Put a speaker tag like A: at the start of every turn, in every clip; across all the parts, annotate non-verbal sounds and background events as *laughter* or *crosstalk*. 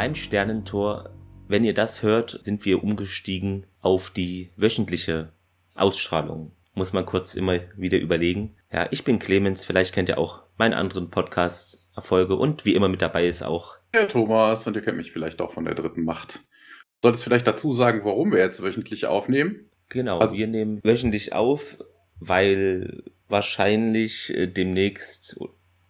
A: beim Sternentor. Wenn ihr das hört, sind wir umgestiegen auf die wöchentliche Ausstrahlung. Muss man kurz immer wieder überlegen. Ja, ich bin Clemens, vielleicht kennt ihr auch meinen anderen Podcast Erfolge und wie immer mit dabei ist auch
B: Ja, Thomas, und ihr kennt mich vielleicht auch von der dritten Macht. Solltest vielleicht dazu sagen, warum wir jetzt wöchentlich aufnehmen?
A: Genau,
B: Also-
A: wir nehmen wöchentlich auf, weil wahrscheinlich äh, demnächst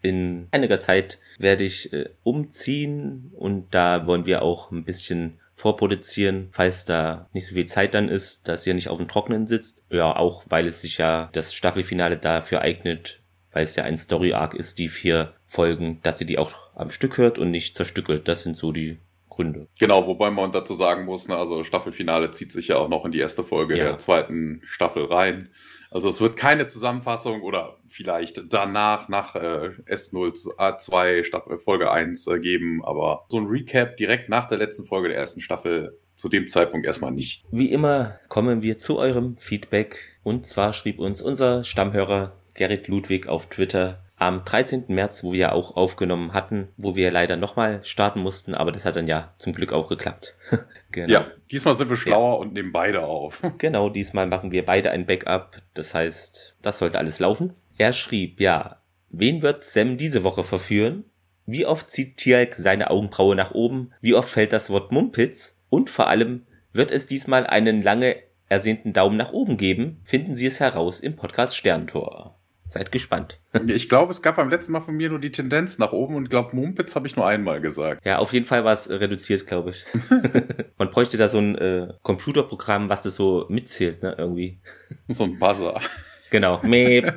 A: in einiger Zeit werde ich äh, umziehen und da wollen wir auch ein bisschen vorproduzieren, falls da nicht so viel Zeit dann ist, dass ihr nicht auf dem Trockenen sitzt. Ja, auch weil es sich ja das Staffelfinale dafür eignet, weil es ja ein Story-Arc ist, die vier Folgen, dass ihr die auch am Stück hört und nicht zerstückelt. Das sind so die Gründe.
B: Genau, wobei man dazu sagen muss, ne, also Staffelfinale zieht sich ja auch noch in die erste Folge
A: Ja.
B: der zweiten Staffel rein. Also es wird keine Zusammenfassung oder vielleicht danach nach äh, S02 Staffel Folge 1 äh, geben, aber so ein Recap direkt nach der letzten Folge der ersten Staffel zu dem Zeitpunkt erstmal nicht.
A: Wie immer kommen wir zu eurem Feedback. Und zwar schrieb uns unser Stammhörer Gerrit Ludwig auf Twitter am 13. März, wo wir auch aufgenommen hatten, wo wir leider nochmal starten mussten, aber das hat dann ja zum Glück auch geklappt. *laughs* genau.
B: Ja, diesmal sind wir schlauer und nehmen beide auf. *laughs*
A: Genau, diesmal machen wir beide ein Backup. Das heißt, das sollte alles laufen. Er schrieb, ja, wen wird Sam diese Woche verführen? Wie oft zieht Tialk seine Augenbraue nach oben? Wie oft fällt das Wort Mumpitz? Und vor allem, wird es diesmal einen lange ersehnten Daumen nach oben geben? Finden Sie es heraus im Podcast Sterntor. Seid gespannt. *laughs*
B: Ich glaube, es gab beim letzten Mal von mir nur die Tendenz nach oben und ich glaube, Mumpitz habe ich nur einmal gesagt.
A: Ja, auf jeden Fall war es äh, reduziert, glaube ich. *laughs* *laughs* Man bräuchte da so ein äh, Computerprogramm, was das so mitzählt, ne, irgendwie.
B: So ein Buzzer.
A: Genau. Meep.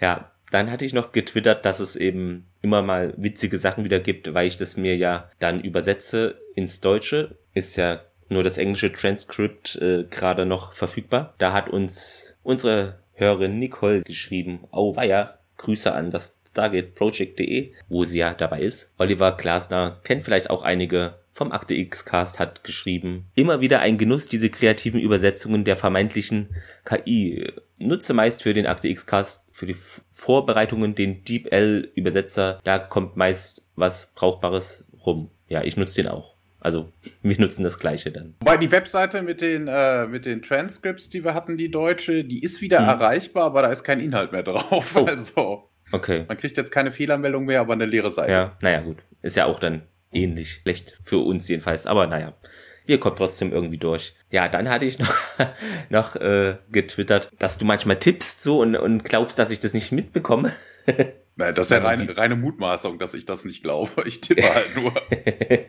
A: ja, dann hatte ich noch getwittert, dass es eben immer mal witzige Sachen wieder gibt, weil ich das mir ja dann übersetze ins Deutsche. Ist ja nur das englische Transkript äh, gerade noch verfügbar. Da hat uns unsere Hörerin Nicole geschrieben, auweia, Grüße an das StargateProject.de, wo sie ja dabei ist. Oliver Glasner kennt vielleicht auch einige vom Akte X Cast hat geschrieben. Immer wieder ein Genuss, diese kreativen Übersetzungen der vermeintlichen KI. Nutze meist für den Akte X Cast, für die Vorbereitungen den DeepL Übersetzer. Da kommt meist was Brauchbares rum. Ja, ich nutze den auch. Also, *laughs* wir nutzen das gleiche dann.
B: Wobei die Webseite mit den, äh, mit den Transcripts, die wir hatten, die deutsche, die ist wieder
A: Hm.
B: erreichbar, aber da ist kein Inhalt mehr drauf.
A: Oh. *laughs*
B: Also,
A: Okay.
B: man kriegt jetzt keine Fehlermeldung mehr, aber eine leere Seite.
A: Ja, naja, gut. Ist ja auch dann ähnlich. Schlecht für uns jedenfalls. Aber naja, wir kommen trotzdem irgendwie durch. Ja, dann hatte ich *laughs* noch, noch äh, getwittert, dass du manchmal tippst so und, und glaubst, dass ich das nicht mitbekomme.
B: Naja, das ist ja reine, reine Mutmaßung, dass ich das nicht glaube. Ich tippe halt nur.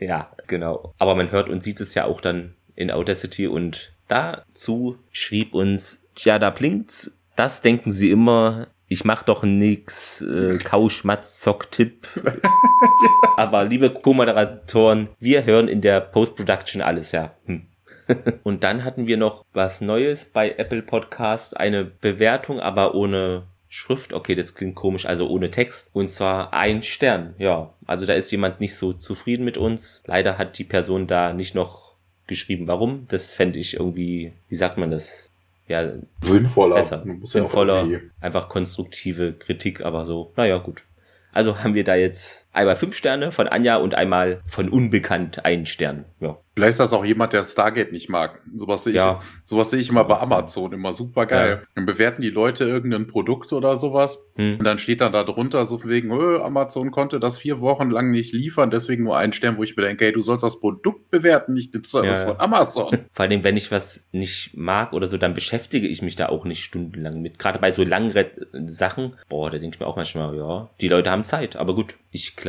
B: *laughs*
A: ja, genau. Aber man hört und sieht es ja auch dann in Audacity und dazu schrieb uns, ja, da blinkt's. Das denken sie immer. Ich mach doch nix, äh, Kauschmatz, Zock, Tipp. *laughs* Aber liebe Co-Moderatoren, wir hören in der Post-Production alles, ja. Hm. *laughs* Und dann hatten wir noch was Neues bei Apple Podcast, eine Bewertung, aber ohne Schrift. Okay, das klingt komisch, also ohne Text. Und zwar ein Stern. Ja, also da ist jemand nicht so zufrieden mit uns. Leider hat die Person da nicht noch geschrieben, warum. Das fände ich irgendwie, wie sagt man das? Ja,
B: Sinnvoller.
A: besser. Sinnvoller, einfach konstruktive Kritik, aber so, naja, gut. Also haben wir da jetzt einmal fünf Sterne von Anja und einmal von Unbekannt einen Stern. Ja.
B: Vielleicht ist das auch jemand, der Stargate nicht mag. Sowas sehe ich,
A: Ja.
B: sowas sehe ich immer bei Amazon, immer super geil. Dann bewerten die Leute irgendein Produkt oder sowas
A: Hm.
B: und dann steht dann da drunter so wegen, öh, Amazon konnte das vier Wochen lang nicht liefern, deswegen nur einen Stern, wo ich mir denke, hey, du sollst das Produkt bewerten, nicht den Service
A: Ja.
B: von Amazon. *laughs*
A: Vor allem, wenn ich was nicht mag oder so, dann beschäftige ich mich da auch nicht stundenlang mit. Gerade bei so langen Sachen, boah, da denke ich mir auch manchmal, ja, die Leute haben Zeit, aber gut. Ich glaube,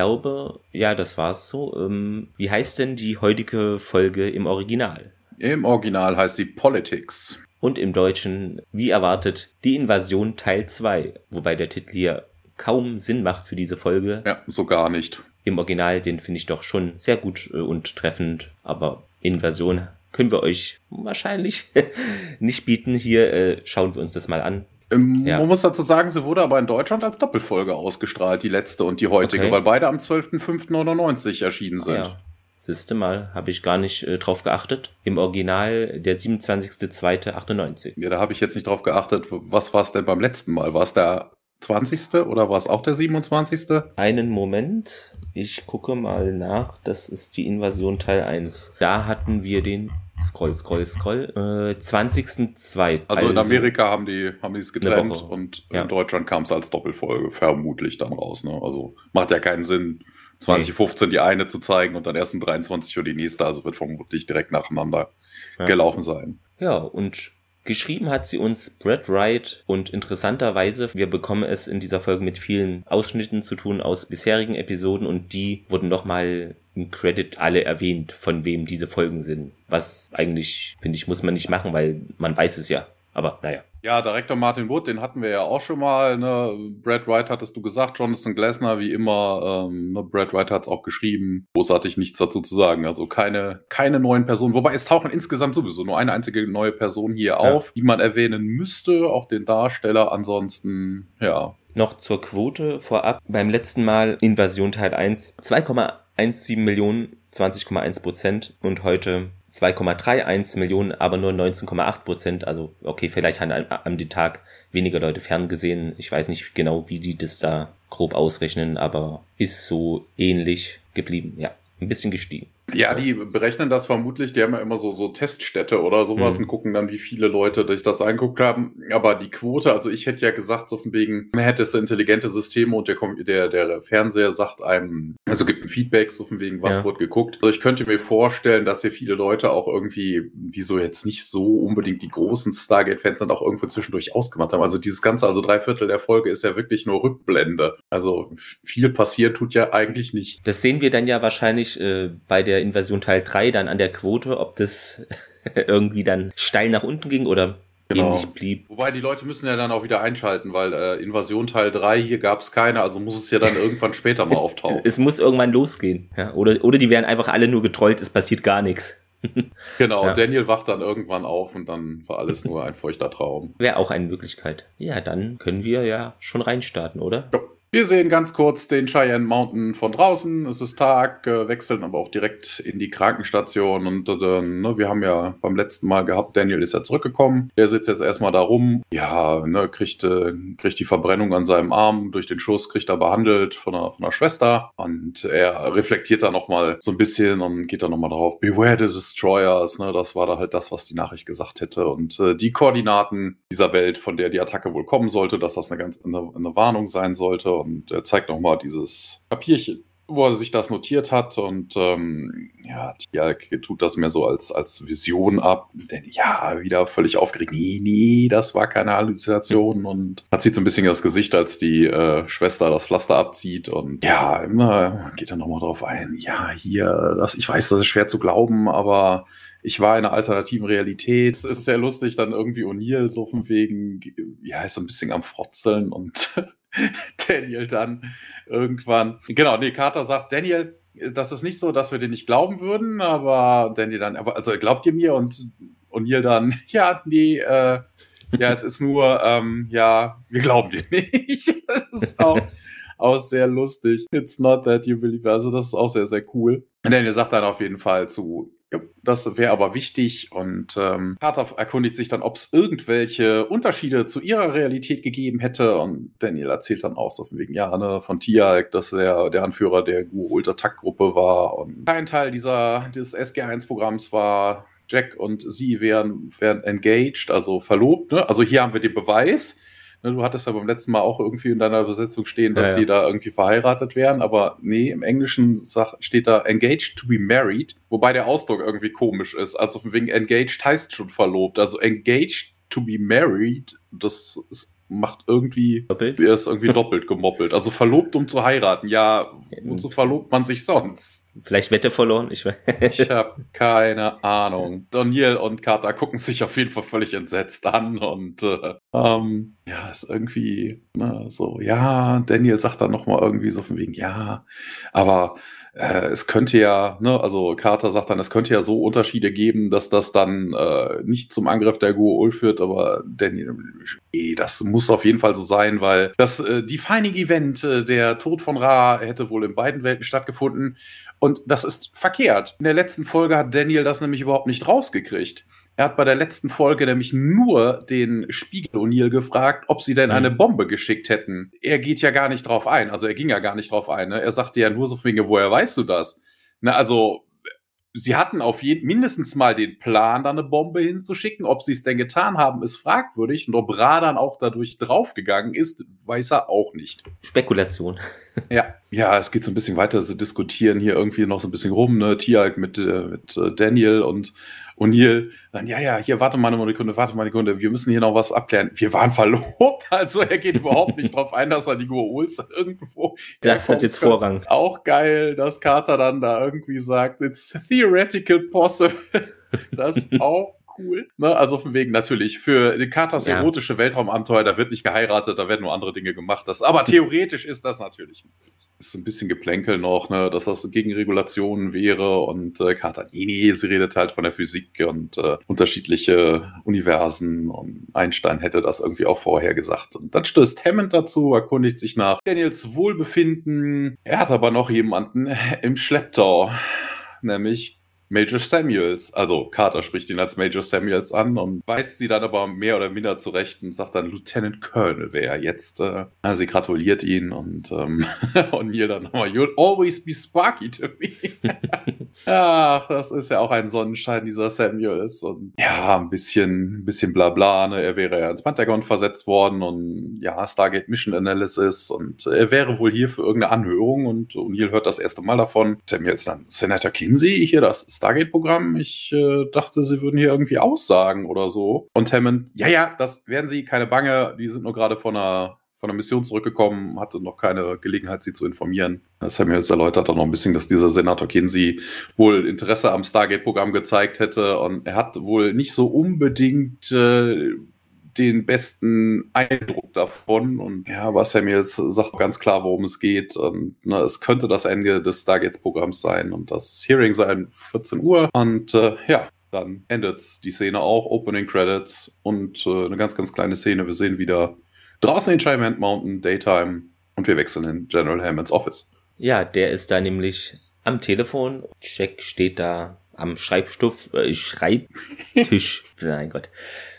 A: ja, das war's so. Ähm, wie heißt denn die heutige Folge im Original?
B: Im Original heißt sie Politics.
A: Und im Deutschen, wie erwartet, die Invasion Teil 2. Wobei der Titel hier kaum Sinn macht für diese Folge.
B: Ja, so gar nicht.
A: Im Original, den finde ich doch schon sehr gut äh, und treffend. Aber Invasion können wir euch wahrscheinlich *laughs* nicht bieten. Hier äh, schauen wir uns das mal an.
B: Ähm,
A: Ja.
B: Man muss dazu sagen, sie wurde aber in Deutschland als Doppelfolge ausgestrahlt, die letzte und die heutige,
A: Okay.
B: weil beide am 12.05.99 erschienen sind.
A: Ja, siehste mal, habe ich gar nicht äh, drauf geachtet. Im Original der 27.02.98.
B: Ja, da habe ich jetzt nicht drauf geachtet. Was war es denn beim letzten Mal? War es der 20. oder war es auch der 27.?
A: Einen Moment. Ich gucke mal nach. Das ist die Invasion Teil 1. Da hatten wir den Scroll, scroll, scroll. Äh, 20.2.
B: Also, in Amerika haben die haben die es getrennt und ja. in Deutschland kam es als Doppelfolge vermutlich dann raus. Ne? Also macht ja keinen Sinn, 2015 nee. die eine zu zeigen und dann erst in 23 Uhr die nächste. Also wird vermutlich direkt nacheinander ja. gelaufen sein.
A: Ja, und Geschrieben hat sie uns Brad Wright und interessanterweise, wir bekommen es in dieser Folge mit vielen Ausschnitten zu tun aus bisherigen Episoden und die wurden nochmal im Credit alle erwähnt, von wem diese Folgen sind. Was eigentlich, finde ich, muss man nicht machen, weil man weiß es ja. Aber naja.
B: Ja, Direktor Martin Wood, den hatten wir ja auch schon mal. Ne? Brad Wright hattest du gesagt, Jonathan Glasner, wie immer. Ähm, ne? Brad Wright hat es auch geschrieben. Großartig nichts dazu zu sagen. Also keine, keine neuen Personen. Wobei es tauchen insgesamt sowieso nur eine einzige neue Person hier ja. auf, die man erwähnen müsste. Auch den Darsteller. Ansonsten, ja.
A: Noch zur Quote vorab. Beim letzten Mal Invasion Teil 1 2,17 Millionen, 20,1 Prozent. Und heute 2,31 Millionen, aber nur 19,8 Prozent. Also, okay, vielleicht haben am den Tag weniger Leute ferngesehen. Ich weiß nicht genau, wie die das da grob ausrechnen, aber ist so ähnlich geblieben. Ja, ein bisschen gestiegen.
B: Ja, die berechnen das vermutlich, die haben ja immer so, so Teststätte oder sowas mhm. und gucken dann, wie viele Leute sich das angeguckt haben. Aber die Quote, also ich hätte ja gesagt, so von wegen, man hätte es intelligente Systeme und der, der, der Fernseher sagt einem, also gibt ein Feedback, so von wegen, was ja. wird geguckt. Also ich könnte mir vorstellen, dass hier viele Leute auch irgendwie, die so jetzt nicht so unbedingt die großen Stargate-Fans sind, auch irgendwo zwischendurch ausgemacht haben. Also dieses Ganze, also drei Viertel der Folge ist ja wirklich nur Rückblende. Also viel passieren tut ja eigentlich nicht.
A: Das sehen wir dann ja wahrscheinlich äh, bei der Invasion Teil 3 dann an der Quote, ob das *laughs* irgendwie dann steil nach unten ging oder genau. ähnlich blieb.
B: Wobei die Leute müssen ja dann auch wieder einschalten, weil äh, Invasion Teil 3, hier gab es keine, also muss es ja dann irgendwann *laughs* später mal auftauchen.
A: Es muss irgendwann losgehen. Ja? Oder, oder die werden einfach alle nur getrollt, es passiert gar nichts. *laughs*
B: genau, ja. Daniel wacht dann irgendwann auf und dann war alles nur ein feuchter Traum.
A: Wäre auch eine Möglichkeit. Ja, dann können wir ja schon reinstarten, oder?
B: Ja. Wir sehen ganz kurz den Cheyenne Mountain von draußen. Es ist Tag, äh, wechseln aber auch direkt in die Krankenstation. Und äh, ne, wir haben ja beim letzten Mal gehabt, Daniel ist ja zurückgekommen. Der sitzt jetzt erstmal da rum. Ja, ne, kriegt, äh, kriegt die Verbrennung an seinem Arm durch den Schuss, kriegt er behandelt von einer, von einer Schwester. Und er reflektiert da nochmal so ein bisschen und geht da nochmal drauf. Beware the Destroyers. Ne, das war da halt das, was die Nachricht gesagt hätte. Und die Koordinaten dieser Welt, von der die Attacke wohl kommen sollte, dass das eine ganz eine, eine Warnung sein sollte und er zeigt nochmal dieses Papierchen, wo er sich das notiert hat und ähm, ja, Tialk tut das mehr so als, als Vision ab. Denn ja, wieder völlig aufgeregt. Nee, nee, das war keine Halluzination und hat sich so ein bisschen das Gesicht, als die äh, Schwester das Pflaster abzieht und ja, immer geht er nochmal drauf ein. Ja, hier, das, ich weiß, das ist schwer zu glauben, aber ich war in einer alternativen Realität. Es ist sehr lustig, dann irgendwie O'Neill so von wegen, ja, ist so ein bisschen am Frotzeln und *laughs* *laughs* Daniel dann irgendwann. Genau, nee, Carter sagt, Daniel, das ist nicht so, dass wir dir nicht glauben würden, aber Daniel dann, also glaubt ihr mir und O'Neill dann, *laughs* ja, nee, äh, ja, es ist nur, ähm, ja, wir glauben dir nicht. *laughs* das ist auch, auch sehr lustig. It's not that you believe. Also, das ist auch sehr, sehr cool. Und Daniel sagt dann auf jeden Fall zu das wäre aber wichtig und ähm, Carter erkundigt sich dann, ob es irgendwelche Unterschiede zu ihrer Realität gegeben hätte und Daniel erzählt dann auch so von wegen, ja, ne, von Tialk, dass er der Anführer der Gu-Ultra-Takt-Gruppe war und kein Teil dieser, dieses SG1-Programms war Jack und sie wären, wären engaged, also verlobt, ne? Also hier haben wir den Beweis. Ne, du hattest ja beim letzten Mal auch irgendwie in deiner Übersetzung stehen, dass ja, ja. die da irgendwie verheiratet wären, aber nee, im Englischen steht da engaged to be married, wobei der Ausdruck irgendwie komisch ist. Also wegen engaged heißt schon verlobt. Also engaged to be married, das ist macht irgendwie, doppelt? er ist irgendwie doppelt gemoppelt. Also verlobt, um zu heiraten. Ja, wozu verlobt man sich sonst?
A: Vielleicht Wette verloren? Ich,
B: ich habe keine Ahnung. Daniel und Carter gucken sich auf jeden Fall völlig entsetzt an und äh, ähm, ja, ist irgendwie ne, so, ja, Daniel sagt dann nochmal irgendwie so von wegen, ja, aber äh, es könnte ja, ne, also Carter sagt dann, es könnte ja so Unterschiede geben, dass das dann äh, nicht zum Angriff der Guo führt, aber Daniel, eh, das muss auf jeden Fall so sein, weil das äh, Defining Event, äh, der Tod von Ra, hätte wohl in beiden Welten stattgefunden und das ist verkehrt. In der letzten Folge hat Daniel das nämlich überhaupt nicht rausgekriegt. Er hat bei der letzten Folge nämlich nur den Spiegel O'Neill gefragt, ob sie denn eine mhm. Bombe geschickt hätten. Er geht ja gar nicht drauf ein. Also er ging ja gar nicht drauf ein. Ne? Er sagte ja nur so Dinge, woher weißt du das? Na, also sie hatten auf jeden mindestens mal den Plan, da eine Bombe hinzuschicken. Ob sie es denn getan haben, ist fragwürdig. Und ob Radan auch dadurch draufgegangen ist, weiß er auch nicht.
A: Spekulation. *laughs*
B: ja, ja, es geht so ein bisschen weiter. Sie diskutieren hier irgendwie noch so ein bisschen rum, ne? Tia halt mit, äh, mit äh, Daniel und O'Neill dann, ja, ja, hier, warte mal eine Sekunde, warte mal eine Sekunde, wir müssen hier noch was abklären. Wir waren verlobt, *laughs* also er geht überhaupt nicht drauf ein, dass er die Goa'uls irgendwo.
A: Das hat jetzt Vorrang.
B: Auch geil, dass Carter dann da irgendwie sagt, it's theoretical possible. *laughs* das ist auch cool. Ne? Also von wegen natürlich für die Katas ja. erotische Weltraumabenteuer, da wird nicht geheiratet, da werden nur andere Dinge gemacht. Das, aber theoretisch ist das natürlich Ist ein bisschen Geplänkel noch, ne, dass das gegen Regulationen wäre und äh, nee, nee, sie redet halt von der Physik und äh, unterschiedliche Universen und Einstein hätte das irgendwie auch vorher gesagt. Und dann stößt Hammond dazu, erkundigt sich nach Daniels Wohlbefinden. Er hat aber noch jemanden im Schlepptau, nämlich Major Samuels. Also Carter spricht ihn als Major Samuels an und weist sie dann aber mehr oder minder zurecht und sagt dann, Lieutenant Colonel wäre jetzt. Äh, also sie gratuliert ihn und, ähm, *laughs* und mir dann nochmal, you'll always be sparky to me. *laughs* Ach, das ist ja auch ein Sonnenschein, dieser Samuels. Und ja, ein bisschen, ein bisschen Blabla. Ne? Er wäre ja ins Pentagon versetzt worden und ja, Stargate Mission Analysis und er wäre wohl hier für irgendeine Anhörung und O'Neill hört das erste Mal davon. Samuels dann, Senator Kinsey, hier das Stargate-Programm. Ich äh, dachte, sie würden hier irgendwie aussagen oder so. Und Hammond, ja, ja, das werden sie, keine Bange. Die sind nur gerade von einer, von einer Mission zurückgekommen, hatte noch keine Gelegenheit, sie zu informieren. Samuels erläutert dann noch ein bisschen, dass dieser Senator Kinsey wohl Interesse am Stargate-Programm gezeigt hätte und er hat wohl nicht so unbedingt äh, den besten Eindruck davon. Und ja, aber Samuels sagt ganz klar, worum es geht. Und ne, es könnte das Ende des Stargates-Programms sein und das Hearing sein 14 Uhr. Und äh, ja, dann endet die Szene auch, Opening Credits und äh, eine ganz, ganz kleine Szene. Wir sehen wieder draußen in Chimant Mountain, Daytime und wir wechseln in General Hammonds Office.
A: Ja, der ist da nämlich am Telefon. Jack steht da am Schreibstoff, äh, Schreibtisch. *laughs* mein Gott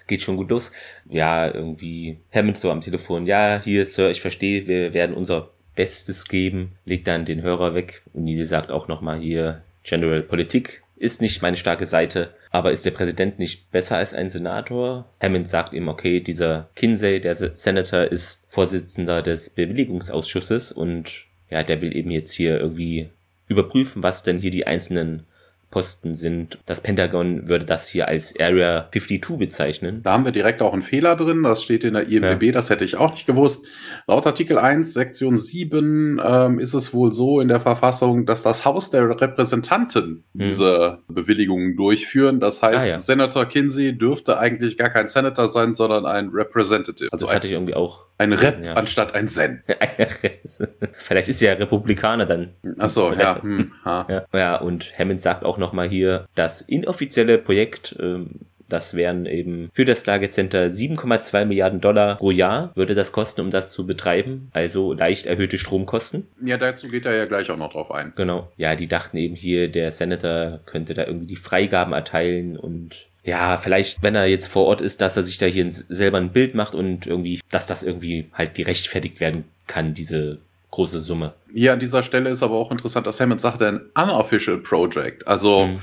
A: geht schon gut los. Ja, irgendwie Hammond so am Telefon, ja, hier, Sir, ich verstehe, wir werden unser Bestes geben, legt dann den Hörer weg und Neil sagt auch nochmal hier, General Politik ist nicht meine starke Seite, aber ist der Präsident nicht besser als ein Senator? Hammond sagt ihm, okay, dieser Kinsey, der Senator, ist Vorsitzender des Bewilligungsausschusses und ja, der will eben jetzt hier irgendwie überprüfen, was denn hier die einzelnen Posten sind. Das Pentagon würde das hier als Area 52 bezeichnen.
B: Da haben wir direkt auch einen Fehler drin. Das steht in der IMDb, ja. das hätte ich auch nicht gewusst. Laut Artikel 1, Sektion 7 ähm, ist es wohl so in der Verfassung, dass das Haus der Repräsentanten hm. diese Bewilligungen durchführen. Das heißt, ah, ja. Senator Kinsey dürfte eigentlich gar kein Senator sein, sondern ein Representative.
A: Also das hatte ich irgendwie auch.
B: Ein Rep ja. anstatt ein Sen. *laughs*
A: Vielleicht ist er ja Republikaner dann.
B: Ach so, ja. Hm, *laughs*
A: ja. Ja, und Hammond sagt auch nochmal hier, das inoffizielle Projekt ähm, das wären eben für das Target Center 7,2 Milliarden Dollar pro Jahr würde das kosten, um das zu betreiben. Also leicht erhöhte Stromkosten.
B: Ja, dazu geht er ja gleich auch noch drauf ein.
A: Genau. Ja, die dachten eben hier, der Senator könnte da irgendwie die Freigaben erteilen und ja, vielleicht, wenn er jetzt vor Ort ist, dass er sich da hier selber ein Bild macht und irgendwie, dass das irgendwie halt gerechtfertigt werden kann, diese große Summe.
B: Ja, an dieser Stelle ist aber auch interessant, dass Hammond sagt, ein unofficial project. Also, mhm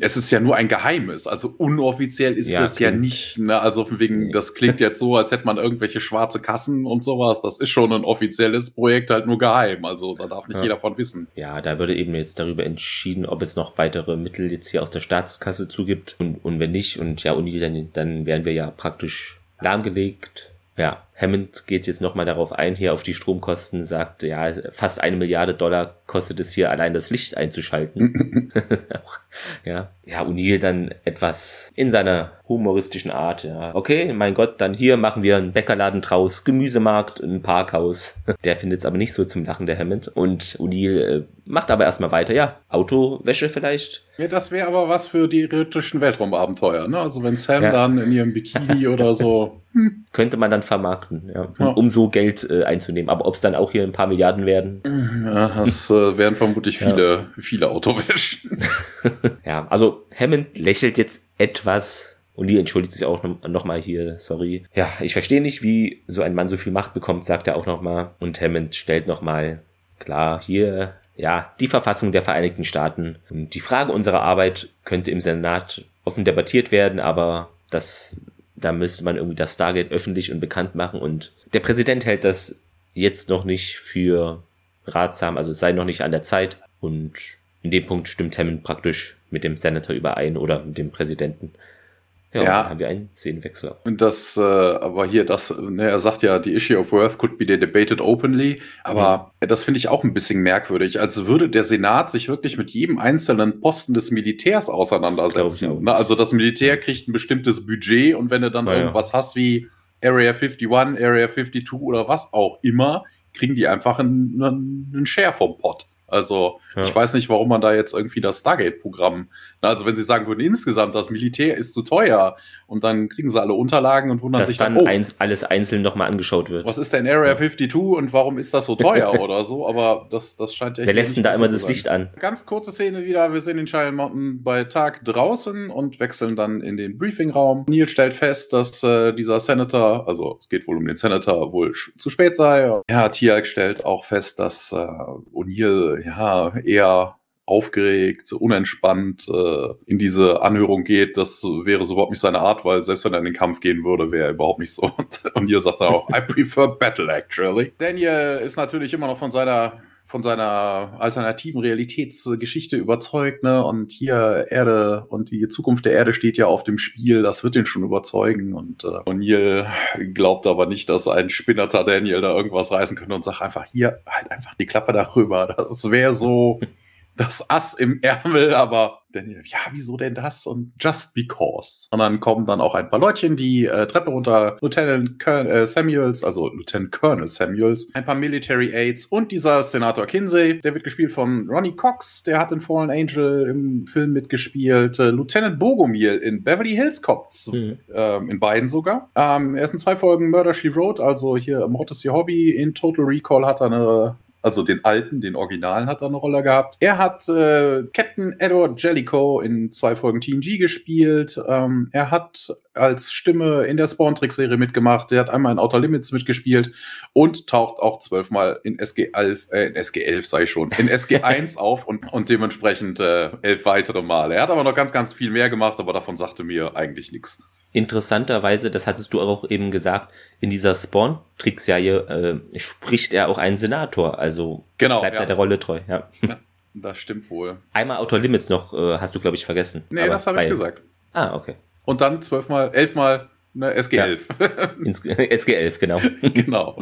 B: es ist ja nur ein Geheimnis. Also unoffiziell ist ja, das ja nicht. Ne? Also von wegen, das klingt jetzt so, als hätte man irgendwelche schwarze Kassen und sowas. Das ist schon ein offizielles Projekt, halt nur geheim. Also da darf nicht ja. jeder von wissen.
A: Ja, da würde eben jetzt darüber entschieden, ob es noch weitere Mittel jetzt hier aus der Staatskasse zugibt. Und, und wenn nicht, und ja, Uni, dann, dann wären wir ja praktisch lahmgelegt. Ja, Hammond geht jetzt nochmal darauf ein, hier auf die Stromkosten, sagt, ja, fast eine Milliarde Dollar kostet es hier allein das Licht einzuschalten. *laughs* *laughs* ja, ja, O'Neill dann etwas in seiner humoristischen Art, ja. Okay, mein Gott, dann hier machen wir einen Bäckerladen draus, Gemüsemarkt, ein Parkhaus. *laughs* Der findet es aber nicht so zum Lachen, der Hammond. Und O'Neill äh, macht aber erstmal weiter, ja, Autowäsche vielleicht.
B: Ja, das wäre aber was für die irdischen Weltraumabenteuer, ne? Also wenn Sam ja. dann in ihrem Bikini oder so.
A: Hm. Könnte man dann vermarkten, ja. ja. Um so Geld äh, einzunehmen. Aber ob es dann auch hier ein paar Milliarden werden?
B: Ja, das äh, wären vermutlich viele, viele Autowäschen. *laughs*
A: ja, also Hammond lächelt jetzt etwas Und die entschuldigt sich auch nochmal hier, sorry. Ja, ich verstehe nicht, wie so ein Mann so viel Macht bekommt, sagt er auch nochmal. Und Hammond stellt nochmal klar, hier, ja, die Verfassung der Vereinigten Staaten. Und die Frage unserer Arbeit könnte im Senat offen debattiert werden, aber das, da müsste man irgendwie das Stargate öffentlich und bekannt machen. Und der Präsident hält das jetzt noch nicht für ratsam, also es sei noch nicht an der Zeit. Und in dem Punkt stimmt Hammond praktisch mit dem Senator überein oder mit dem Präsidenten. Ja, ja. dann haben wir einen Szenenwechsel.
B: Das, äh, aber hier, das, ne, er sagt ja, die issue of worth could be debated openly, aber mhm. das finde ich auch ein bisschen merkwürdig, als würde der Senat sich wirklich mit jedem einzelnen Posten des Militärs auseinandersetzen. Ne, also das Militär kriegt ein bestimmtes Budget und wenn du dann ja, irgendwas ja. hast wie Area 51, Area 52 oder was auch immer, kriegen die einfach einen, einen Share vom Pot. Also ja. ich weiß nicht, warum man da jetzt irgendwie das Stargate-Programm. Also wenn sie sagen würden, insgesamt das Militär ist zu teuer und dann kriegen sie alle Unterlagen und wundern
A: Dass
B: sich
A: dann, dann oh, eins, alles einzeln nochmal angeschaut wird.
B: Was ist denn Area 52 und warum ist das so teuer *laughs* oder so? Aber das, das scheint ja.
A: Wer lässt denn da immer das Licht an?
B: Ganz kurze Szene wieder. Wir sind in Cheyenne Mountain bei Tag draußen und wechseln dann in den Briefingraum. Neil stellt fest, dass äh, dieser Senator, also es geht wohl um den Senator, wohl zu spät sei. Ja, Tiag stellt auch fest, dass äh, O'Neill ja eher aufgeregt, unentspannt äh, in diese Anhörung geht, das wäre so überhaupt nicht seine Art, weil selbst wenn er in den Kampf gehen würde, wäre er überhaupt nicht so. *laughs* Und ihr sagt dann auch, I prefer battle actually. Daniel ist natürlich immer noch von seiner von seiner alternativen Realitätsgeschichte überzeugt, ne? Und hier Erde und die Zukunft der Erde steht ja auf dem Spiel, das wird ihn schon überzeugen. Und äh, O'Neill glaubt aber nicht, dass ein spinnerter Daniel da irgendwas reißen könnte und sagt einfach, hier, halt einfach die Klappe darüber. Das wäre so *laughs* das Ass im Ärmel, aber Daniel, ja, wieso denn das? Und just because. Und dann kommen dann auch ein paar Leutchen die äh, Treppe runter, Lieutenant Colonel, äh, Samuels, also Lieutenant Colonel Samuels, ein paar Military Aids und dieser Senator Kinsey, der wird gespielt von Ronnie Cox, der hat in Fallen Angel im Film mitgespielt, äh, Lieutenant Bogomil in Beverly Hills Cops, mhm. ähm, in beiden sogar. Ähm, er ist in zwei Folgen Murder She Wrote, also hier Mord ist ihr Hobby, in Total Recall hat er eine also den alten, den Originalen hat er eine Rolle gehabt. Er hat äh, Captain Edward Jellicoe in zwei Folgen TNG gespielt. Ähm, er hat als Stimme in der Spawn-Trick-Serie mitgemacht. Er hat einmal in Outer Limits mitgespielt und taucht auch zwölfmal in SG11, äh, in SG11 sei schon, in SG1 *laughs* auf und, und dementsprechend äh, elf weitere Male. Er hat aber noch ganz, ganz viel mehr gemacht, aber davon sagte mir eigentlich nichts
A: interessanterweise, das hattest du auch eben gesagt, in dieser Spawn-Trickserie äh, spricht er auch einen Senator, also genau, bleibt ja. er der Rolle treu. Ja. ja.
B: Das stimmt wohl.
A: Einmal Outer Limits noch, äh, hast du, glaube ich, vergessen.
B: Nee, das habe ich gesagt.
A: Ah, okay.
B: Und dann zwölfmal, elfmal ne, SG11.
A: Ja. SG11, *laughs* genau. *laughs*
B: genau.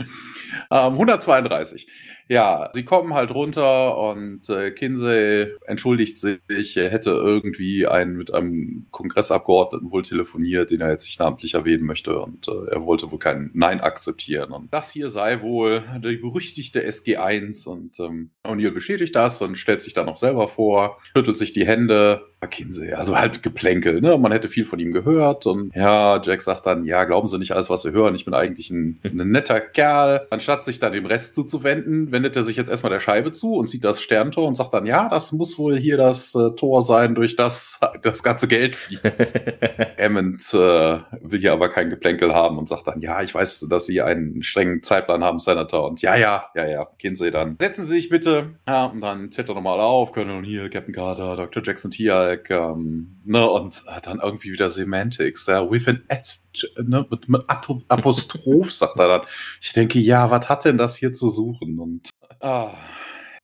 B: Ähm, 132. Ja, sie kommen halt runter und äh, Kinsey entschuldigt sich, er hätte irgendwie einen mit einem Kongressabgeordneten wohl telefoniert, den er jetzt nicht namentlich erwähnen möchte und äh, er wollte wohl kein Nein akzeptieren. Und das hier sei wohl die berüchtigte SG1 und ähm, O'Neill bestätigt das und stellt sich dann noch selber vor, schüttelt sich die Hände, Kinsey, also halt Geplänkel, ne? Man hätte viel von ihm gehört und ja, Jack sagt dann, ja, glauben Sie nicht alles, was Sie hören, ich bin eigentlich ein, ein netter Kerl. Anstatt sich da dem Rest zuzuwenden, wendet er sich jetzt erstmal der Scheibe zu und sieht das Sterntor und sagt dann, ja, das muss wohl hier das äh, Tor sein, durch das *laughs* das ganze Geld fließt. *laughs* Emmond äh, will hier aber kein Geplänkel haben und sagt dann, ja, ich weiß, dass Sie einen strengen Zeitplan haben, Senator. Und ja, ja, ja, ja, Kinsey dann. Setzen Sie sich bitte. Ja, und dann zählt er nochmal auf, Colonel hier, Captain Carter, Dr. Jackson Tialk, ähm, ne, und äh, dann irgendwie wieder Semantics, ja, with an S, ne, mit, mit Apostroph *laughs* sagt er dann. Ich denke, ja, was hat denn das hier zu suchen? Und Ah,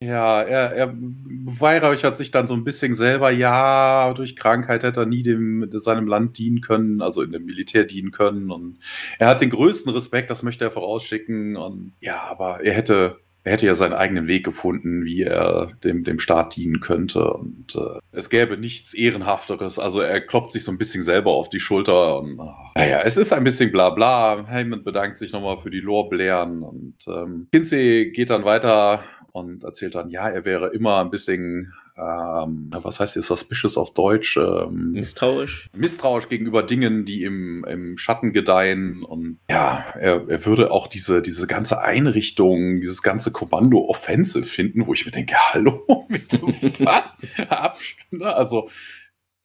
B: ja, er, er beweihräuchert sich dann so ein bisschen selber. Ja, durch Krankheit hätte er nie dem, seinem Land dienen können, also in dem Militär dienen können. Und er hat den größten Respekt, das möchte er vorausschicken. Und ja, aber er hätte er hätte ja seinen eigenen Weg gefunden, wie er dem, dem Staat dienen könnte. Und äh, es gäbe nichts Ehrenhafteres. Also er klopft sich so ein bisschen selber auf die Schulter. Und, äh, naja, es ist ein bisschen bla bla. Heyman bedankt sich nochmal für die Lorbeeren. Und ähm, Kinsey geht dann weiter und erzählt dann, ja, er wäre immer ein bisschen ähm, was heißt hier suspicious auf Deutsch? Ähm,
A: misstrauisch.
B: Misstrauisch gegenüber Dingen, die im, im Schatten gedeihen. Und ja, er, er würde auch diese, diese ganze Einrichtung, dieses ganze Kommando offensive finden, wo ich mir denke, *laughs* hallo, bitte was? *laughs* Also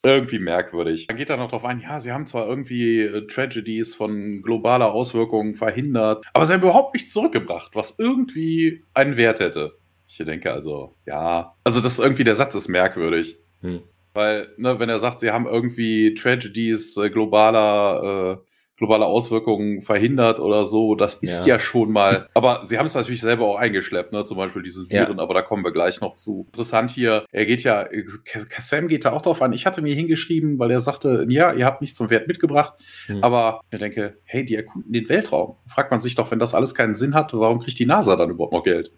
B: irgendwie merkwürdig. Dann geht er noch darauf ein, ja, sie haben zwar irgendwie äh, Tragedies von globaler Auswirkungen verhindert, aber sie haben überhaupt nichts zurückgebracht, was irgendwie einen Wert hätte. Ich denke also, ja, also das ist irgendwie, der Satz ist merkwürdig. Hm. Weil, ne, wenn er sagt, sie haben irgendwie Tragedies äh, globaler äh, globale Auswirkungen verhindert oder so. Das ist ja, ja schon mal. Aber sie haben es natürlich selber auch eingeschleppt, ne? Zum Beispiel diese Viren, ja. aber da kommen wir gleich noch zu. Interessant hier, er geht ja, Sam geht da auch drauf an. Ich hatte mir hingeschrieben, weil er sagte, ja, ihr habt nichts zum Wert mitgebracht. Mhm. Aber ich denke, hey, die erkunden den Weltraum. Fragt man sich doch, wenn das alles keinen Sinn hat, warum kriegt die NASA dann überhaupt noch Geld?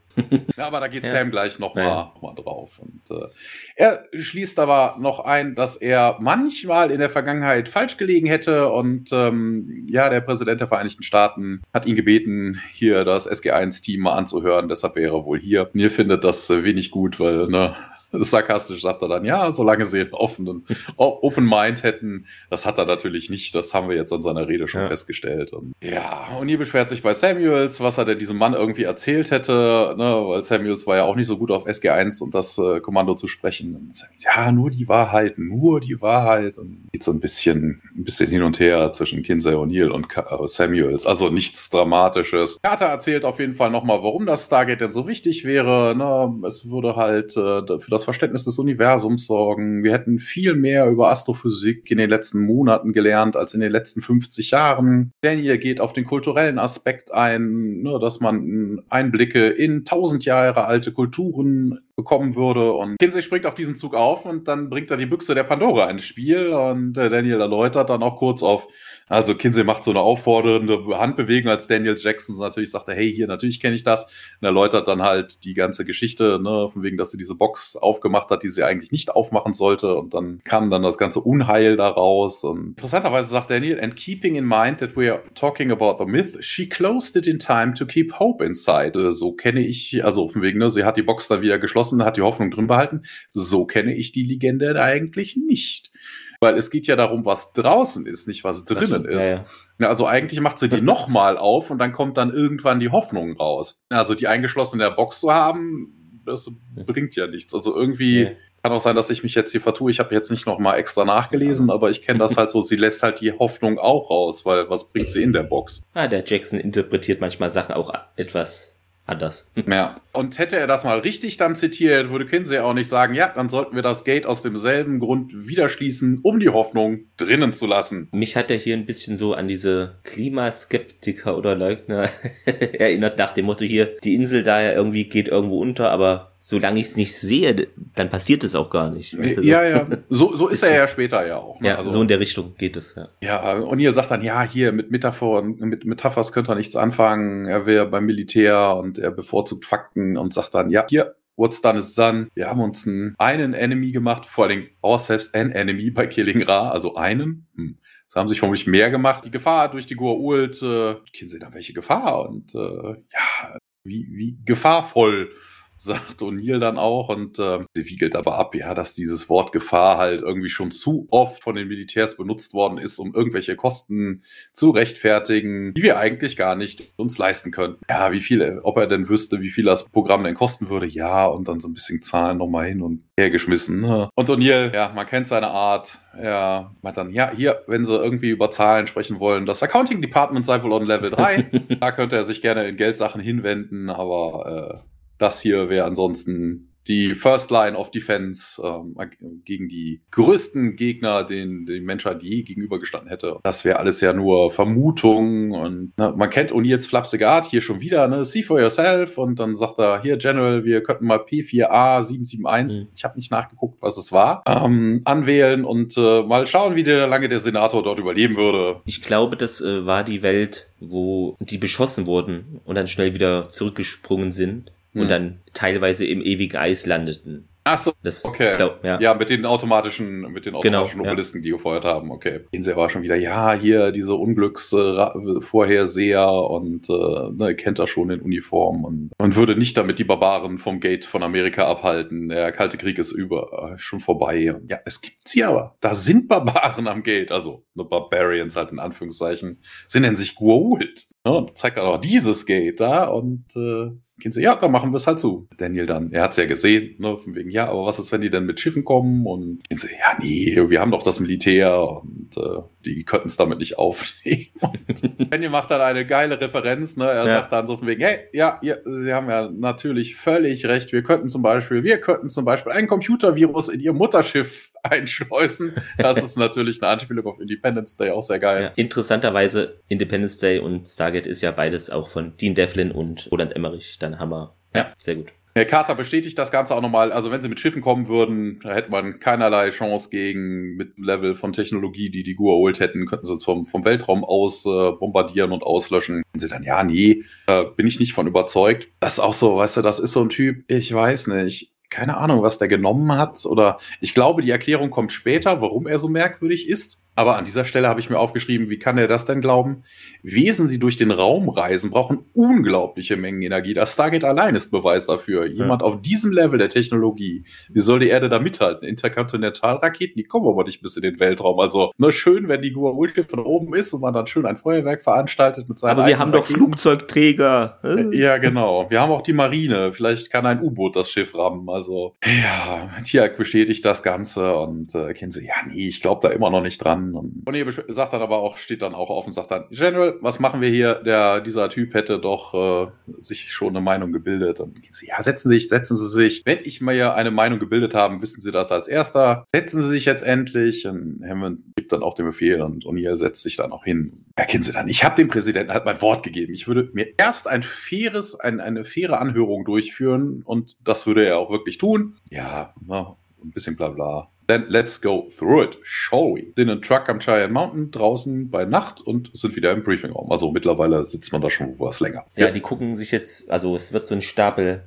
B: Ja, aber da geht ja. Sam gleich nochmal ja. noch mal drauf. Und äh, er schließt aber noch ein, dass er manchmal in der Vergangenheit falsch gelegen hätte und ähm, ja, der Präsident der Vereinigten Staaten hat ihn gebeten, hier das SG1-Team mal anzuhören. Deshalb wäre er wohl hier. Mir findet das wenig gut, weil, ne, *laughs* sarkastisch sagt er dann, ja, solange sie einen offenen Open Mind hätten. Das hat er natürlich nicht. Das haben wir jetzt an seiner Rede schon ja. festgestellt. Und ja, und hier beschwert sich bei Samuels, was er denn diesem Mann irgendwie erzählt hätte, ne, weil Samuels war ja auch nicht so gut auf SG1 und das äh, Kommando zu sprechen. Und ja, nur die Wahrheit, nur die Wahrheit. Und geht so ein bisschen, ein bisschen hin und her zwischen Kinsey O'Neill und äh, Samuels. Also nichts Dramatisches. Carter erzählt auf jeden Fall nochmal, warum das Stargate denn so wichtig wäre. Ne? Es würde halt äh, für das Verständnis des Universums sorgen. Wir hätten viel mehr über Astrophysik in den letzten Monaten gelernt als in den letzten 50 Jahren. Daniel geht auf den kulturellen Aspekt ein, ne, dass man Einblicke in tausend Jahre alte Kulturen bekommen würde. Und Kinsey springt auf diesen Zug auf und dann bringt er die Büchse der Pandora ins Spiel und äh, Daniel erläutert dann auch kurz auf also Kinsey macht so eine auffordernde Handbewegung, als Daniel Jackson natürlich sagte, hey, hier, natürlich kenne ich das. Und erläutert dann halt die ganze Geschichte, ne, von wegen, dass sie diese Box aufgemacht hat, die sie eigentlich nicht aufmachen sollte. Und dann kam dann das ganze Unheil daraus. Und interessanterweise sagt Daniel, and keeping in mind that we are talking about the myth, she closed it in time to keep hope inside. Äh, so kenne ich, also von wegen, ne, sie hat die Box da wieder geschlossen, hat die Hoffnung drin behalten. So kenne ich die Legende eigentlich nicht. Weil es geht ja darum, was draußen ist, nicht was drinnen das, ist. Ja, ja. also eigentlich macht sie die *laughs* nochmal auf und dann kommt dann irgendwann die Hoffnung raus. Also die eingeschlossen in der Box zu haben, das bringt ja nichts. Also irgendwie ja. kann auch sein, dass ich mich jetzt hier vertue. Ich habe jetzt nicht nochmal extra nachgelesen, aber ich kenne das *laughs* halt so. Sie lässt halt die Hoffnung auch raus, weil was bringt sie in der Box?
A: Ah, der Jackson interpretiert manchmal Sachen auch etwas anders. *laughs*
B: Ja. Und hätte er das mal richtig dann zitiert, würde Kinsey auch nicht sagen, ja, dann sollten wir das Gate aus demselben Grund wieder schließen, um die Hoffnung drinnen zu lassen.
A: Mich hat er hier ein bisschen so an diese Klimaskeptiker oder Leugner *laughs* erinnert, nach dem Motto hier, die Insel da ja irgendwie geht irgendwo unter, aber solange ich es nicht sehe, dann passiert es auch gar nicht.
B: Weißt du, so? Ja, ja. So, so *laughs* ist er ja später ja auch.
A: Ne? Ja, also, so in der Richtung geht es, ja.
B: Ja, und ihr sagt dann, ja, hier mit Metaphoren, mit Metaphers könnte er nichts anfangen. Er wäre beim Militär und er bevorzugt Fakten und sagt dann, ja, hier, What's done is done. Wir haben uns einen, einen Enemy gemacht, vor allem ourselves an enemy bei Killing Ra, also einen. Hm. Das haben sich vermutlich mehr gemacht. Die Gefahr durch die Goa'uld, äh, kennen Sie da welche Gefahr? Und äh, ja, wie, wie gefahrvoll sagt O'Neill dann auch und äh, sie wiegelt aber ab, ja, dass dieses Wort Gefahr halt irgendwie schon zu oft von den Militärs benutzt worden ist, um irgendwelche Kosten zu rechtfertigen, die wir eigentlich gar nicht uns leisten können. Ja, wie viel, ob er denn wüsste, wie viel das Programm denn kosten würde, ja, und dann so ein bisschen Zahlen nochmal hin und hergeschmissen. Ne? Und O'Neill, ja, man kennt seine Art, er meint dann, ja, hier, wenn sie irgendwie über Zahlen sprechen wollen, das Accounting Department sei wohl on Level 3. *laughs* da könnte er sich gerne in Geldsachen hinwenden, aber äh, das hier wäre ansonsten die First Line of Defense ähm, gegen die größten Gegner, den die Menschheit je gegenübergestanden hätte. Das wäre alles ja nur Vermutung und na, man kennt O'Neills flapsige Art hier schon wieder, ne? See for yourself und dann sagt er, hier General, wir könnten mal P4A 771, mhm. ich habe nicht nachgeguckt, was es war, ähm, anwählen und äh, mal schauen, wie der, lange der Senator dort überleben würde.
A: Ich glaube, das äh, war die Welt, wo die beschossen wurden und dann schnell wieder zurückgesprungen sind und hm. dann teilweise im ewigen Eis landeten.
B: Ach so, das, okay. Glaub, ja. ja. mit den automatischen, mit den genau, automatischen genau, Obelisken, ja. die gefeuert haben, okay. Insel war schon wieder, ja, hier diese Unglücksvorherseher und äh, ne, kennt er schon in Uniform und, und würde nicht damit die Barbaren vom Gate von Amerika abhalten. Der Kalte Krieg ist über, äh, schon vorbei. Ja, es gibt sie aber. Da sind Barbaren am Gate, also ne, Barbarians halt in Anführungszeichen, sind in sich Goa'uld. Ja, und zeigt dann auch dieses Gate da und äh, Kinsey, ja, dann machen wir es halt zu. Daniel dann, er hat es ja gesehen, ne, von wegen, ja, aber was ist, wenn die denn mit Schiffen kommen? Und Kinsey, ja, nee, wir haben doch das Militär und äh, die könnten es damit nicht aufnehmen. *laughs* Und Daniel macht dann eine geile Referenz, ne? Er ja. sagt dann so von wegen, hey, ja, ja, sie haben ja natürlich völlig recht. Wir könnten zum Beispiel, wir könnten zum Beispiel ein Computervirus in ihr Mutterschiff *laughs* einschleusen. Das ist natürlich eine Anspielung auf Independence Day, auch sehr geil. Ja,
A: interessanterweise, Independence Day und Stargate ist ja beides auch von Dean Devlin und Roland Emmerich. Dann Hammer. Ja, sehr gut.
B: Herr Carter bestätigt das Ganze auch nochmal. Also wenn sie mit Schiffen kommen würden, da hätte man keinerlei Chance gegen mit Level von Technologie, die die Gua'uld hätten, könnten sie uns vom, vom Weltraum aus äh, bombardieren und auslöschen. Und sie dann, ja, nee, äh, bin ich nicht von überzeugt. Das ist auch so, weißt du, das ist so ein Typ, ich weiß nicht keine Ahnung, was der genommen hat. Oder ich glaube, die Erklärung kommt später, warum er so merkwürdig ist. Aber an dieser Stelle habe ich mir aufgeschrieben, wie kann er das denn glauben? Wesen, die durch den Raum reisen, brauchen unglaubliche Mengen Energie. Das Stargate allein ist Beweis dafür. Jemand ja. auf diesem Level der Technologie, wie soll die Erde da mithalten? Interkontinentalraketen, die kommen aber nicht bis in den Weltraum. Also nur schön, wenn die Gua'uld von oben ist und man dann schön ein Feuerwerk veranstaltet mit seinen
A: Aber wir haben doch Flugzeugträger.
B: Ja, genau. Wir haben auch die Marine. Vielleicht kann ein U-Boot das Schiff rammen. Also ja, Tiak bestätigt das Ganze und äh, kennen sie, ja, nee, ich glaube da immer noch nicht dran. Und Bonnier sagt dann aber auch, steht dann auch auf und sagt dann, General, was machen wir hier? Der, dieser Typ hätte doch äh, sich schon eine Meinung gebildet. Und sie, ja, setzen Sie sich, setzen Sie sich. Wenn ich mir eine Meinung gebildet habe, wissen Sie das als erster. Setzen Sie sich jetzt endlich. Und Hammond gibt dann auch den Befehl und O'Neill setzt sich dann auch hin. Ja, kennen Sie dann. Ich habe dem Präsidenten halt mein Wort gegeben. Ich würde mir erst ein faires, ein, eine faire Anhörung durchführen und das würde er auch wirklich tun. Ja, na, ein bisschen bla bla. Then let's go through it, shall we? Sind in Truck am Cheyenne Mountain draußen bei Nacht und sind wieder im Briefingraum. Also mittlerweile sitzt man da schon was länger.
A: Ja, ja, die gucken sich jetzt, also es wird so ein Stapel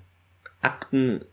A: Akten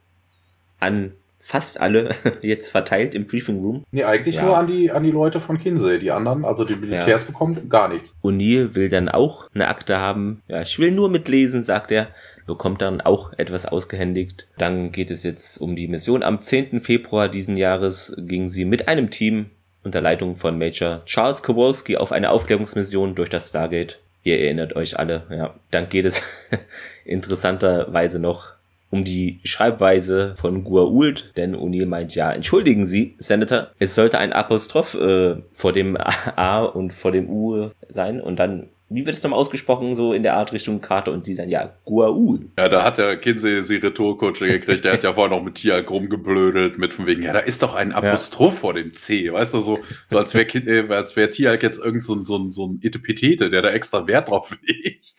A: an fast alle *laughs* jetzt verteilt im Briefing Room.
B: Nee, eigentlich ja. nur an die, an die Leute von Kinsey. Die anderen, also die Militärs ja. bekommen gar nichts.
A: O'Neill will dann auch eine Akte haben. Ja, ich will nur mitlesen, sagt er. Bekommt dann auch etwas ausgehändigt. Dann geht es jetzt um die Mission. Am 10. Februar diesen Jahres ging sie mit einem Team unter Leitung von Major Charles Kowalski auf eine Aufklärungsmission durch das Stargate. Ihr erinnert euch alle, ja. Dann geht es *laughs* interessanterweise noch um die Schreibweise von Gua'uld, denn O'Neill meint ja, entschuldigen Sie, Senator, es sollte ein Apostroph äh, vor dem A und vor dem U sein und dann wie wird es nochmal ausgesprochen, so in der Art Richtung Karte und die dann ja Guaul.
B: Ja, da hat der Kinsey sie Retourkutsche gekriegt. Der hat ja *laughs* vorher noch mit Tiag rumgeblödelt, mit von wegen, ja, da ist doch ein Apostroph ja. vor dem C, weißt du, so, so als wäre äh, als wär Tiag jetzt irgend so, ein so, ein so ein Etepetete, der da extra Wert drauf legt.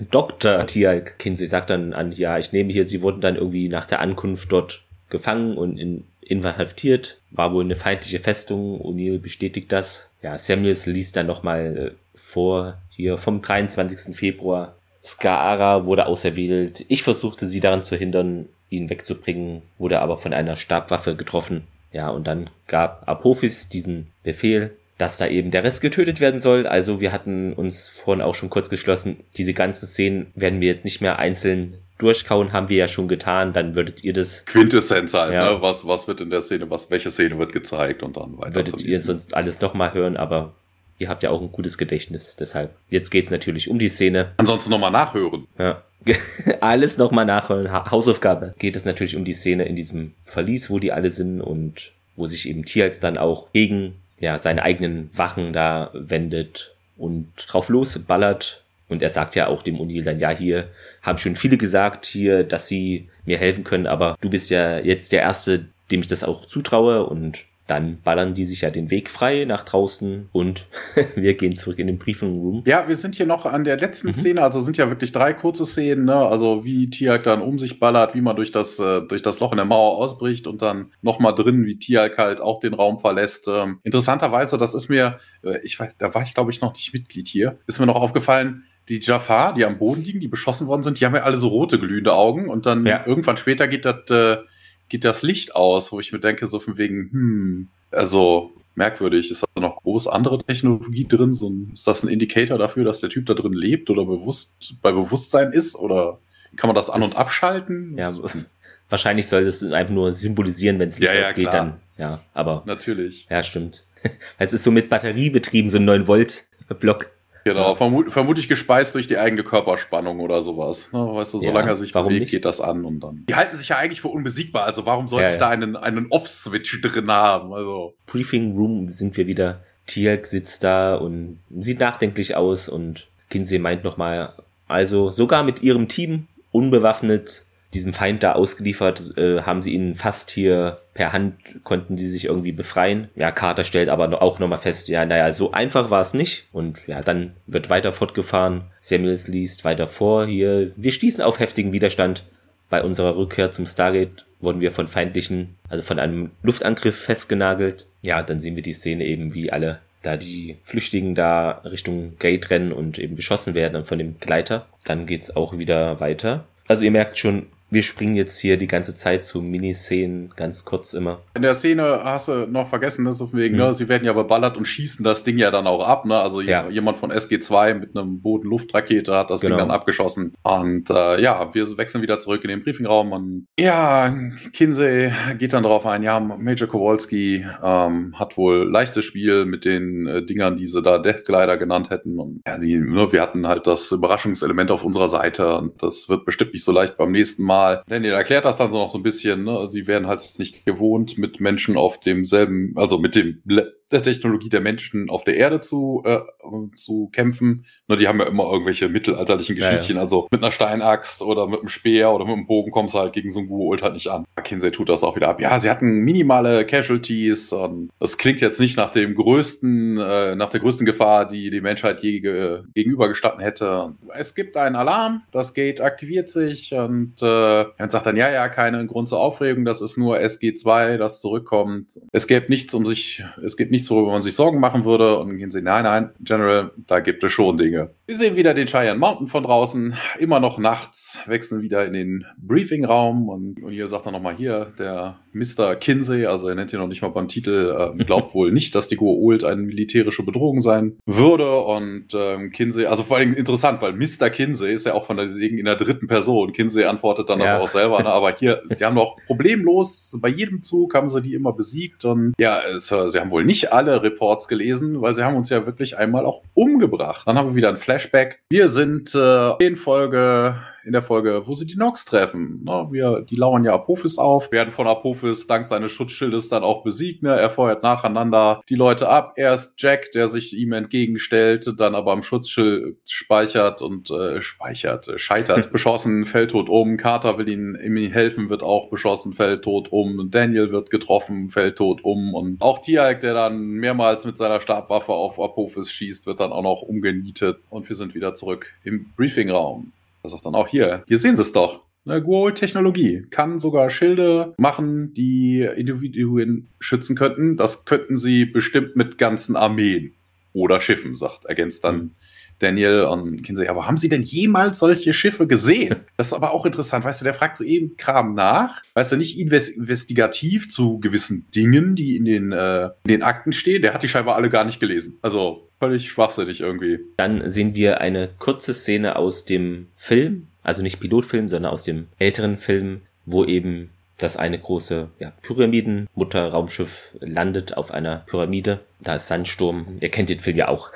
B: *laughs*
A: Dr. Tiag. Kinsey sagt dann an, ja, ich nehme hier, sie wurden dann irgendwie nach der Ankunft dort gefangen und in inhaftiert, war wohl eine feindliche Festung. O'Neill bestätigt das. Ja, Samuels liest dann nochmal äh, vor, hier vom 23. Februar. Skaara wurde auserwählt. Ich versuchte sie daran zu hindern, ihn wegzubringen, wurde aber von einer Stabwaffe getroffen. Ja, und dann gab Apophis diesen Befehl, dass da eben der Rest getötet werden soll. Also wir hatten uns vorhin auch schon kurz geschlossen, diese ganzen Szenen werden wir jetzt nicht mehr einzeln durchkauen, haben wir ja schon getan, dann würdet ihr das...
B: Quintessenz halt, ja. ne? was, was wird in der Szene, was, welche Szene wird gezeigt und dann weiter.
A: Würdet ihr sonst alles nochmal hören, aber ihr habt ja auch ein gutes Gedächtnis, deshalb. Jetzt geht's natürlich um die Szene.
B: Ansonsten nochmal nachhören.
A: Ja. *laughs* Alles nochmal nachhören. Ha Hausaufgabe. Geht es natürlich um die Szene in diesem Verlies, wo die alle sind und wo sich eben Tialk dann auch gegen ja, seine eigenen Wachen da wendet und drauf losballert. Und er sagt ja auch dem O'Neill dann, ja, hier haben schon viele gesagt hier, dass sie mir helfen können, aber du bist ja jetzt der Erste, dem ich das auch zutraue und dann ballern die sich ja den Weg frei nach draußen und *laughs* wir gehen zurück in den Briefing Room.
B: Ja, wir sind hier noch an der letzten mhm. Szene, also sind ja wirklich drei kurze Szenen, ne? Also wie Tiak dann um sich ballert, wie man durch das, äh, durch das Loch in der Mauer ausbricht und dann nochmal drin, wie Tiak halt auch den Raum verlässt. Ähm, interessanterweise, das ist mir, äh, ich weiß, da war ich glaube ich noch nicht Mitglied hier, ist mir noch aufgefallen, die Jafar, die am Boden liegen, die beschossen worden sind, die haben ja alle so rote glühende Augen und dann ja. irgendwann später geht das äh, geht das Licht aus, wo ich mir denke, so von wegen, hm, also merkwürdig, ist da noch groß andere Technologie drin? So ein, ist das ein Indikator dafür, dass der Typ da drin lebt oder bewusst bei Bewusstsein ist? Oder kann man das an- und abschalten?
A: Ja, wahrscheinlich soll das einfach nur symbolisieren, wenn es Licht ja, ja, ausgeht, klar. dann ja, aber.
B: Natürlich.
A: Ja, stimmt. *laughs* es ist so mit Batterie betrieben, so ein 9 Volt Block.
B: Genau, ja. vermut, vermutlich gespeist durch die eigene Körperspannung oder sowas. Ne? Weißt du, solange ja, er sich bewegt, nicht? geht das an und dann. Die halten sich ja eigentlich für unbesiegbar, also warum sollte ja, ich da einen, einen Off-Switch drin haben? Also.
A: Briefing Room sind wir wieder. Tierk sitzt da und sieht nachdenklich aus und Kinsey meint nochmal, also sogar mit ihrem Team unbewaffnet diesem Feind da ausgeliefert, äh, haben sie ihn fast hier per Hand, konnten sie sich irgendwie befreien. Ja, Carter stellt aber auch nochmal fest, ja, naja, so einfach war es nicht. Und ja, dann wird weiter fortgefahren. Samuels liest weiter vor hier. Wir stießen auf heftigen Widerstand. Bei unserer Rückkehr zum Stargate wurden wir von feindlichen, also von einem Luftangriff festgenagelt. Ja, dann sehen wir die Szene eben, wie alle da die Flüchtigen da Richtung Gate rennen und eben beschossen werden von dem Gleiter. Dann geht's auch wieder weiter. Also ihr merkt schon, wir springen jetzt hier die ganze Zeit zu Miniszenen, ganz kurz immer.
B: In der Szene hast du noch vergessen, dass auf wegen, mhm. ne, sie werden ja beballert und schießen das Ding ja dann auch ab, ne? Also ja. jemand von SG2 mit einem Boden-Luftrakete hat das genau. Ding dann abgeschossen. Und äh, ja, wir wechseln wieder zurück in den Briefingraum und ja, Kinsey geht dann darauf ein, ja, Major Kowalski ähm, hat wohl leichtes Spiel mit den äh, Dingern, die sie da Death Glider genannt hätten. Und ja, die, ne, wir hatten halt das Überraschungselement auf unserer Seite und das wird bestimmt nicht so leicht beim nächsten Mal mal. Daniel erklärt das dann so noch so ein bisschen. Ne? Sie werden halt nicht gewohnt, mit Menschen auf demselben, also mit dem der Technologie der Menschen auf der Erde zu, äh, zu kämpfen. Nur die haben ja immer irgendwelche mittelalterlichen Geschichten. Ja, ja. Also mit einer Steinaxt oder mit einem Speer oder mit einem Bogen kommst du halt gegen so einen Guold halt nicht an. Kinsey tut das auch wieder ab. Ja, sie hatten minimale Casualties. Und das klingt jetzt nicht nach dem größten, äh, nach der größten Gefahr, die die Menschheit je ge gegenübergestanden hätte. Es gibt einen Alarm, das Gate aktiviert sich und äh, man sagt dann, ja, ja, keine Grund zur Aufregung, das ist nur SG2, das zurückkommt. Es gäbe nichts, um sich, es gibt nichts nichts, worüber man sich Sorgen machen würde. Und dann gehen sie, nein, nein, General, da gibt es schon Dinge. Wir sehen wieder den Cheyenne Mountain von draußen, immer noch nachts, wechseln wieder in den Briefingraum und, und hier sagt er nochmal hier, der Mr. Kinsey, also er nennt ihn noch nicht mal beim Titel, äh, glaubt wohl nicht, dass die Goa'uld eine militärische Bedrohung sein würde und ähm, Kinsey, also vor allem interessant, weil Mr. Kinsey ist ja auch von der in der dritten Person. Kinsey antwortet dann ja. aber auch selber, ne? aber hier, die haben doch problemlos, bei jedem Zug haben sie die immer besiegt und ja, es, sie haben wohl nicht alle Reports gelesen, weil sie haben uns ja wirklich einmal auch umgebracht. Dann haben wir wieder ein Flashback. Wir sind äh, in Folge in der Folge, wo sie die Nox treffen. Ne? Wir, die lauern ja Apophis auf, werden von Apophis dank seines Schutzschildes dann auch besiegt. Ne? Er feuert nacheinander die Leute ab. Erst Jack, der sich ihm entgegenstellt, dann aber am Schutzschild speichert und äh, speichert, äh, scheitert, *laughs* beschossen, fällt tot um. Carter will ihm, ihm helfen, wird auch beschossen, fällt tot um. Daniel wird getroffen, fällt tot um. Und auch Tialk, der dann mehrmals mit seiner Stabwaffe auf Apophis schießt, wird dann auch noch umgenietet. Und wir sind wieder zurück im Briefingraum. Er sagt dann auch hier, hier sehen Sie es doch. Ne, Goal-Technologie kann sogar Schilde machen, die Individuen schützen könnten. Das könnten sie bestimmt mit ganzen Armeen oder Schiffen, sagt, ergänzt dann Daniel und Kinsey. Aber haben Sie denn jemals solche Schiffe gesehen? *laughs* Das ist aber auch interessant. Weißt du, der fragt so eben Kram nach. Weißt du, nicht investigativ zu gewissen Dingen, die in den, äh, in den Akten stehen. Der hat die scheinbar alle gar nicht gelesen. Also völlig schwachsinnig irgendwie.
A: Dann sehen wir eine kurze Szene aus dem Film, also nicht Pilotfilm, sondern aus dem älteren Film, wo eben das eine große ja, Pyramiden-Mutter-Raumschiff landet auf einer Pyramide. Da ist Sandsturm. Ihr kennt den Film ja auch.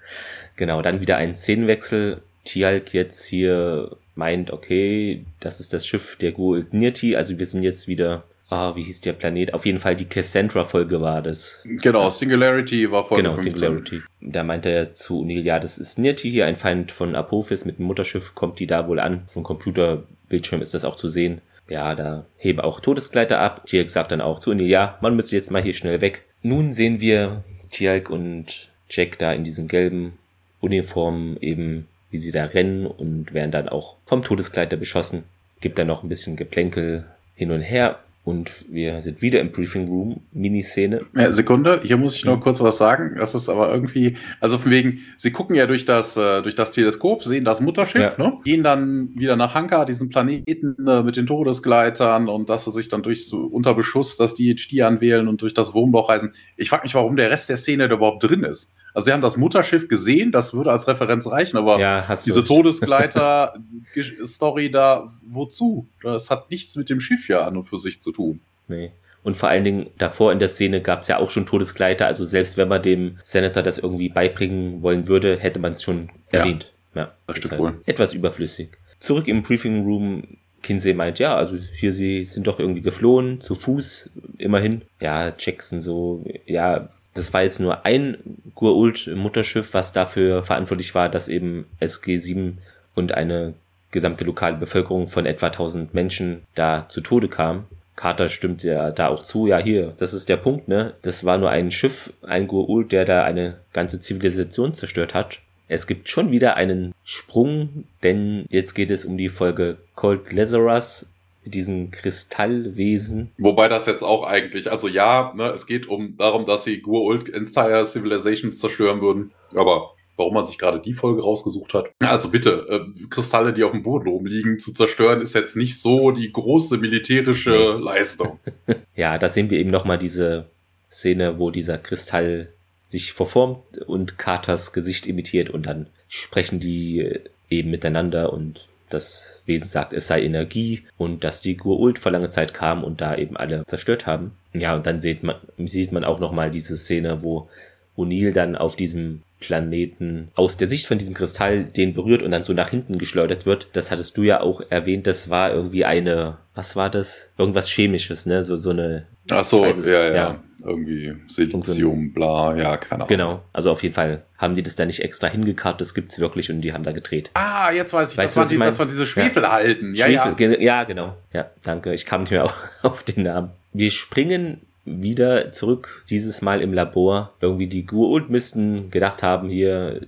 A: *laughs* genau, dann wieder ein Szenenwechsel. Tialk jetzt hier meint, okay, das ist das Schiff der Gould Nirti, also wir sind jetzt wieder ah, wie hieß der Planet? Auf jeden Fall die Cassandra-Folge war das.
B: Genau, Singularity war Folge
A: Genau, 15. Singularity. Da meinte er zu O'Neill, ja, das ist Nirti hier, ein Feind von Apophis mit dem Mutterschiff, kommt die da wohl an. Vom Computerbildschirm ist das auch zu sehen. Ja, da heben auch Todesgleiter ab. Tialk sagt dann auch zu O'Neill, ja, man müsste jetzt mal hier schnell weg. Nun sehen wir Tialk und Jack da in diesen gelben Uniformen eben, wie sie da rennen und werden dann auch vom Todesgleiter beschossen. Gibt dann noch ein bisschen Geplänkel hin und her. Und wir sind wieder im Briefing Room, Miniszene.
B: Ja, Sekunde, hier muss ich noch kurz was sagen. Das ist aber irgendwie, also von wegen, sie gucken ja durch das, äh, durch das Teleskop, sehen das Mutterschiff, ja. ne? gehen dann wieder nach Hanka, diesen Planeten äh, mit den Todesgleitern und dass sie sich dann durch so unter Beschuss das DHD anwählen und durch das Wurmloch reisen. Ich frage mich, warum der Rest der Szene da überhaupt drin ist. Also sie haben das Mutterschiff gesehen, das würde als Referenz reichen, aber ja, diese Todesgleiter-Story *laughs* da, wozu? Das hat nichts mit dem Schiff ja an und für sich zu tun.
A: Nee. Und vor allen Dingen davor in der Szene gab es ja auch schon Todesgleiter. Also selbst wenn man dem Senator das irgendwie beibringen wollen würde, hätte man es schon ja. erwähnt. Ja, das stimmt halt wohl. Etwas überflüssig. Zurück im Briefing Room. Kinsey meint, ja, also hier sie sind doch irgendwie geflohen, zu Fuß, immerhin. Ja, Jackson so, ja, das war jetzt nur ein Gurult-Mutterschiff, was dafür verantwortlich war, dass eben SG-7 und eine gesamte lokale Bevölkerung von etwa 1000 Menschen da zu Tode kam. Carter stimmt ja da auch zu. Ja, hier, das ist der Punkt, ne? Das war nur ein Schiff, ein Gurult, der da eine ganze Zivilisation zerstört hat. Es gibt schon wieder einen Sprung, denn jetzt geht es um die Folge Cold Lazarus, diesen Kristallwesen.
B: Wobei das jetzt auch eigentlich, also ja, ne, es geht um darum, dass sie Gurult Entire Civilizations zerstören würden, aber warum man sich gerade die Folge rausgesucht hat. Also bitte, äh, Kristalle, die auf dem Boden rumliegen, zu zerstören, ist jetzt nicht so die große militärische Leistung. *laughs*
A: ja, da sehen wir eben nochmal diese Szene, wo dieser Kristall sich verformt und Carters Gesicht imitiert und dann sprechen die eben miteinander und das Wesen sagt, es sei Energie und dass die Gurult vor langer Zeit kam und da eben alle zerstört haben. Ja, und dann sieht man, sieht man auch nochmal diese Szene, wo O'Neill dann auf diesem Planeten aus der Sicht von diesem Kristall den berührt und dann so nach hinten geschleudert wird. Das hattest du ja auch erwähnt, das war irgendwie eine, was war das? Irgendwas Chemisches, ne? So, so eine.
B: Ach so, ja, ja, ja. Irgendwie Silizium, bla, ja, keine Ahnung.
A: Genau, also auf jeden Fall haben die das da nicht extra hingekarrt, das gibt's wirklich und die haben da gedreht.
B: Ah, jetzt weiß ich, weißt das, waren die, das waren diese Schwefelhalten.
A: Ja, ja, Schwefel, ja. ja, genau. Ja, danke, ich kam nicht mehr *laughs* auf den Namen. Wir springen wieder zurück, dieses Mal im Labor. Irgendwie die Gurult müssten gedacht haben, hier,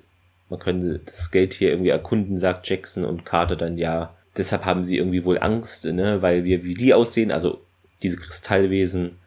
A: man könnte das Geld hier irgendwie erkunden, sagt Jackson und Carter dann ja. Deshalb haben sie irgendwie wohl Angst, ne, weil wir wie die aussehen, also diese Kristallwesen,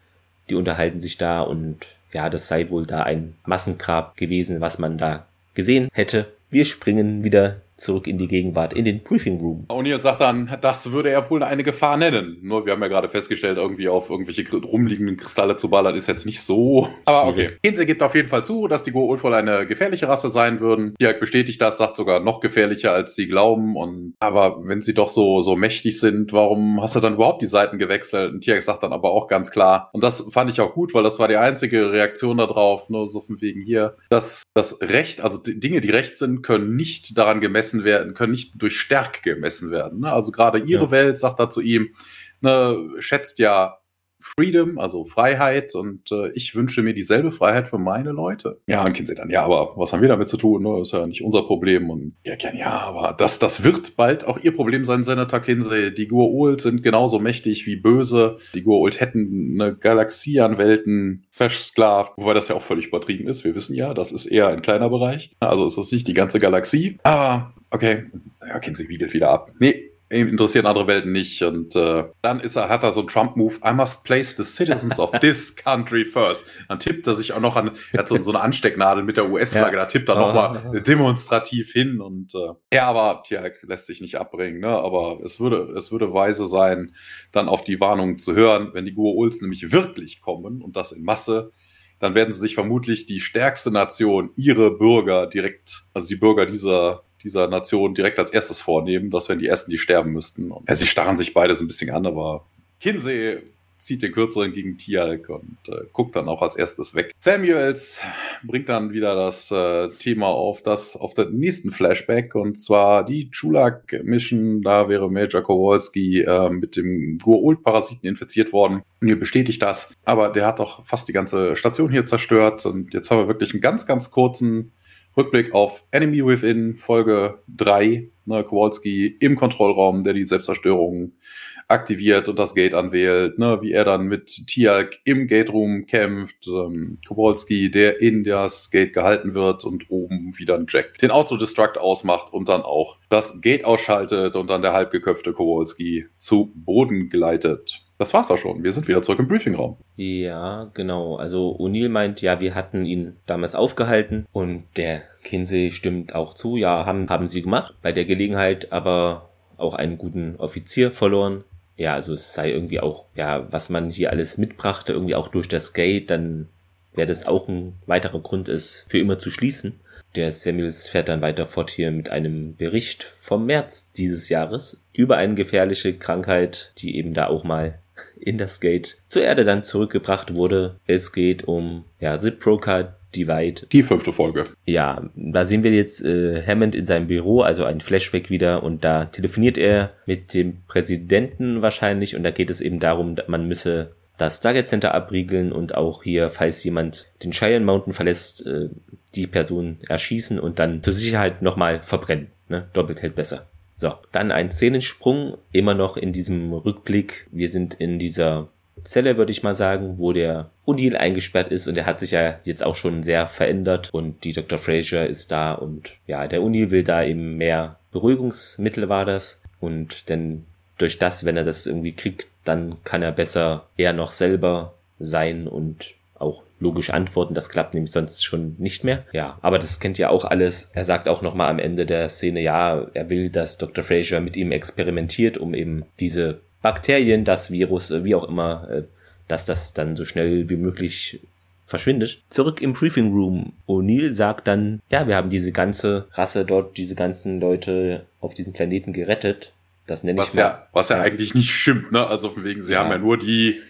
A: die unterhalten sich da und ja, das sei wohl da ein Massengrab gewesen, was man da gesehen hätte. Wir springen wieder zurück in die Gegenwart, in den Briefing Room.
B: O'Neill sagt dann, das würde er wohl eine Gefahr nennen. Nur wir haben ja gerade festgestellt, irgendwie auf irgendwelche rumliegenden Kristalle zu ballern ist jetzt nicht so. *laughs* Aber okay. Kinsey gibt auf jeden Fall zu, dass die Goa'uld wohl eine gefährliche Rasse sein würden. Tiag bestätigt das, sagt sogar noch gefährlicher, als sie glauben. Und aber wenn sie doch so so mächtig sind, warum hast du dann überhaupt die Seiten gewechselt? Und Tiag sagt dann aber auch ganz klar, und das fand ich auch gut, weil das war die einzige Reaktion darauf, nur so von wegen hier, dass das Recht, also die Dinge, die Recht sind, können nicht daran gemessen gemessen werden, können nicht durch Stärke gemessen werden. Ne? Also gerade ihre ja. Welt sagt da zu ihm, ne, schätzt ja Freedom, also Freiheit und äh, ich wünsche mir dieselbe Freiheit für meine Leute. Ja, und Kinsey dann, ja, aber was haben wir damit zu tun? Ne? Ist ja nicht unser Problem. Und ja, ja, aber das, das wird bald auch ihr Problem sein, Senator Kinsey. Die Gua'uld sind genauso mächtig wie böse. Die Gua'uld hätten eine Galaxie an Welten versklavt, wobei das ja auch völlig übertrieben ist. Wir wissen ja, das ist eher ein kleiner Bereich. Also ist das nicht die ganze Galaxie. Aber okay, ja, Kinsey wiedelt wieder ab. Nee, ihn interessieren andere Welten nicht. Und äh, dann ist er, hat er so einen Trump-Move, I must place the citizens of this country first. Dann tippt er sich auch noch an, er hat so, so eine Anstecknadel mit der US-Flagge, ja. da tippt er nochmal demonstrativ hin. Und äh, ja, aber tja, lässt sich nicht abbringen. Ne? Aber es würde, es würde weise sein, dann auf die Warnungen zu hören, wenn die Gua'uls nämlich wirklich kommen und das in Masse, dann werden sie sich vermutlich die stärkste Nation, ihre Bürger direkt, also die Bürger dieser dieser Nation direkt als erstes vornehmen. Das wären die ersten, die sterben müssten. Und, ja, sie starren sich beide so ein bisschen an, aber Kinsey zieht den kürzeren gegen Tialk und äh, guckt dann auch als erstes weg. Samuels bringt dann wieder das äh, Thema auf, das auf der nächsten Flashback und zwar die Chulak Mission. Da wäre Major Kowalski äh, mit dem Gua'uld-Parasiten infiziert worden. Mir bestätigt das, aber der hat doch fast die ganze Station hier zerstört und jetzt haben wir wirklich einen ganz, ganz kurzen Rückblick auf Enemy Within Folge 3, ne, Kowalski im Kontrollraum, der die Selbstzerstörung aktiviert und das Gate anwählt, ne, wie er dann mit Tialk im Gate Room kämpft, ähm, Kowalski, der in das Gate gehalten wird und oben wieder ein Jack den Autodestruct ausmacht und dann auch das Gate ausschaltet und dann der halbgeköpfte Kowalski zu Boden gleitet. Das war's auch schon. Wir sind wieder zurück im Briefingraum.
A: Ja, genau. Also O'Neill meint, ja, wir hatten ihn damals aufgehalten und der Kinsey stimmt auch zu. Ja, haben, haben sie gemacht. Bei der Gelegenheit aber auch einen guten Offizier verloren. Ja, also es sei irgendwie auch, ja, was man hier alles mitbrachte, irgendwie auch durch das Gate, dann wäre das auch ein weiterer Grund, es für immer zu schließen. Der Samuels fährt dann weiter fort hier mit einem Bericht vom März dieses Jahres über eine gefährliche Krankheit, die eben da auch mal in das Gate zur Erde dann zurückgebracht wurde. Es geht um ja, The Broker Divide.
B: Die fünfte Folge.
A: Ja, da sehen wir jetzt äh, Hammond in seinem Büro, also ein Flashback wieder und da telefoniert er mit dem Präsidenten wahrscheinlich und da geht es eben darum, man müsse das Stargate Center abriegeln und auch hier, falls jemand den Cheyenne Mountain verlässt, äh, die Person erschießen und dann zur Sicherheit nochmal verbrennen. Ne? Doppelt hält besser. So, dann ein Szenensprung, immer noch in diesem Rückblick. Wir sind in dieser Zelle, würde ich mal sagen, wo der O'Neill eingesperrt ist und er hat sich ja jetzt auch schon sehr verändert und die Dr. Fraser ist da und ja, der O'Neill will da eben mehr Beruhigungsmittel war das und denn durch das, wenn er das irgendwie kriegt, dann kann er besser eher noch selber sein und auch logisch antworten. Das klappt nämlich sonst schon nicht mehr. Ja, aber das kennt ja auch alles. Er sagt auch nochmal am Ende der Szene, ja, er will, dass Dr. Fraser mit ihm experimentiert, um eben diese Bakterien, das Virus, wie auch immer, äh, dass das dann so schnell wie möglich verschwindet. Zurück im Briefing Room. O'Neill sagt dann, ja, wir haben diese ganze Rasse dort, diese ganzen Leute auf diesem Planeten gerettet. Das nenne
B: was
A: ich
B: mal. Ja, was ja, ja, eigentlich nicht stimmt, ne? Also von wegen, sie ja. haben ja nur die,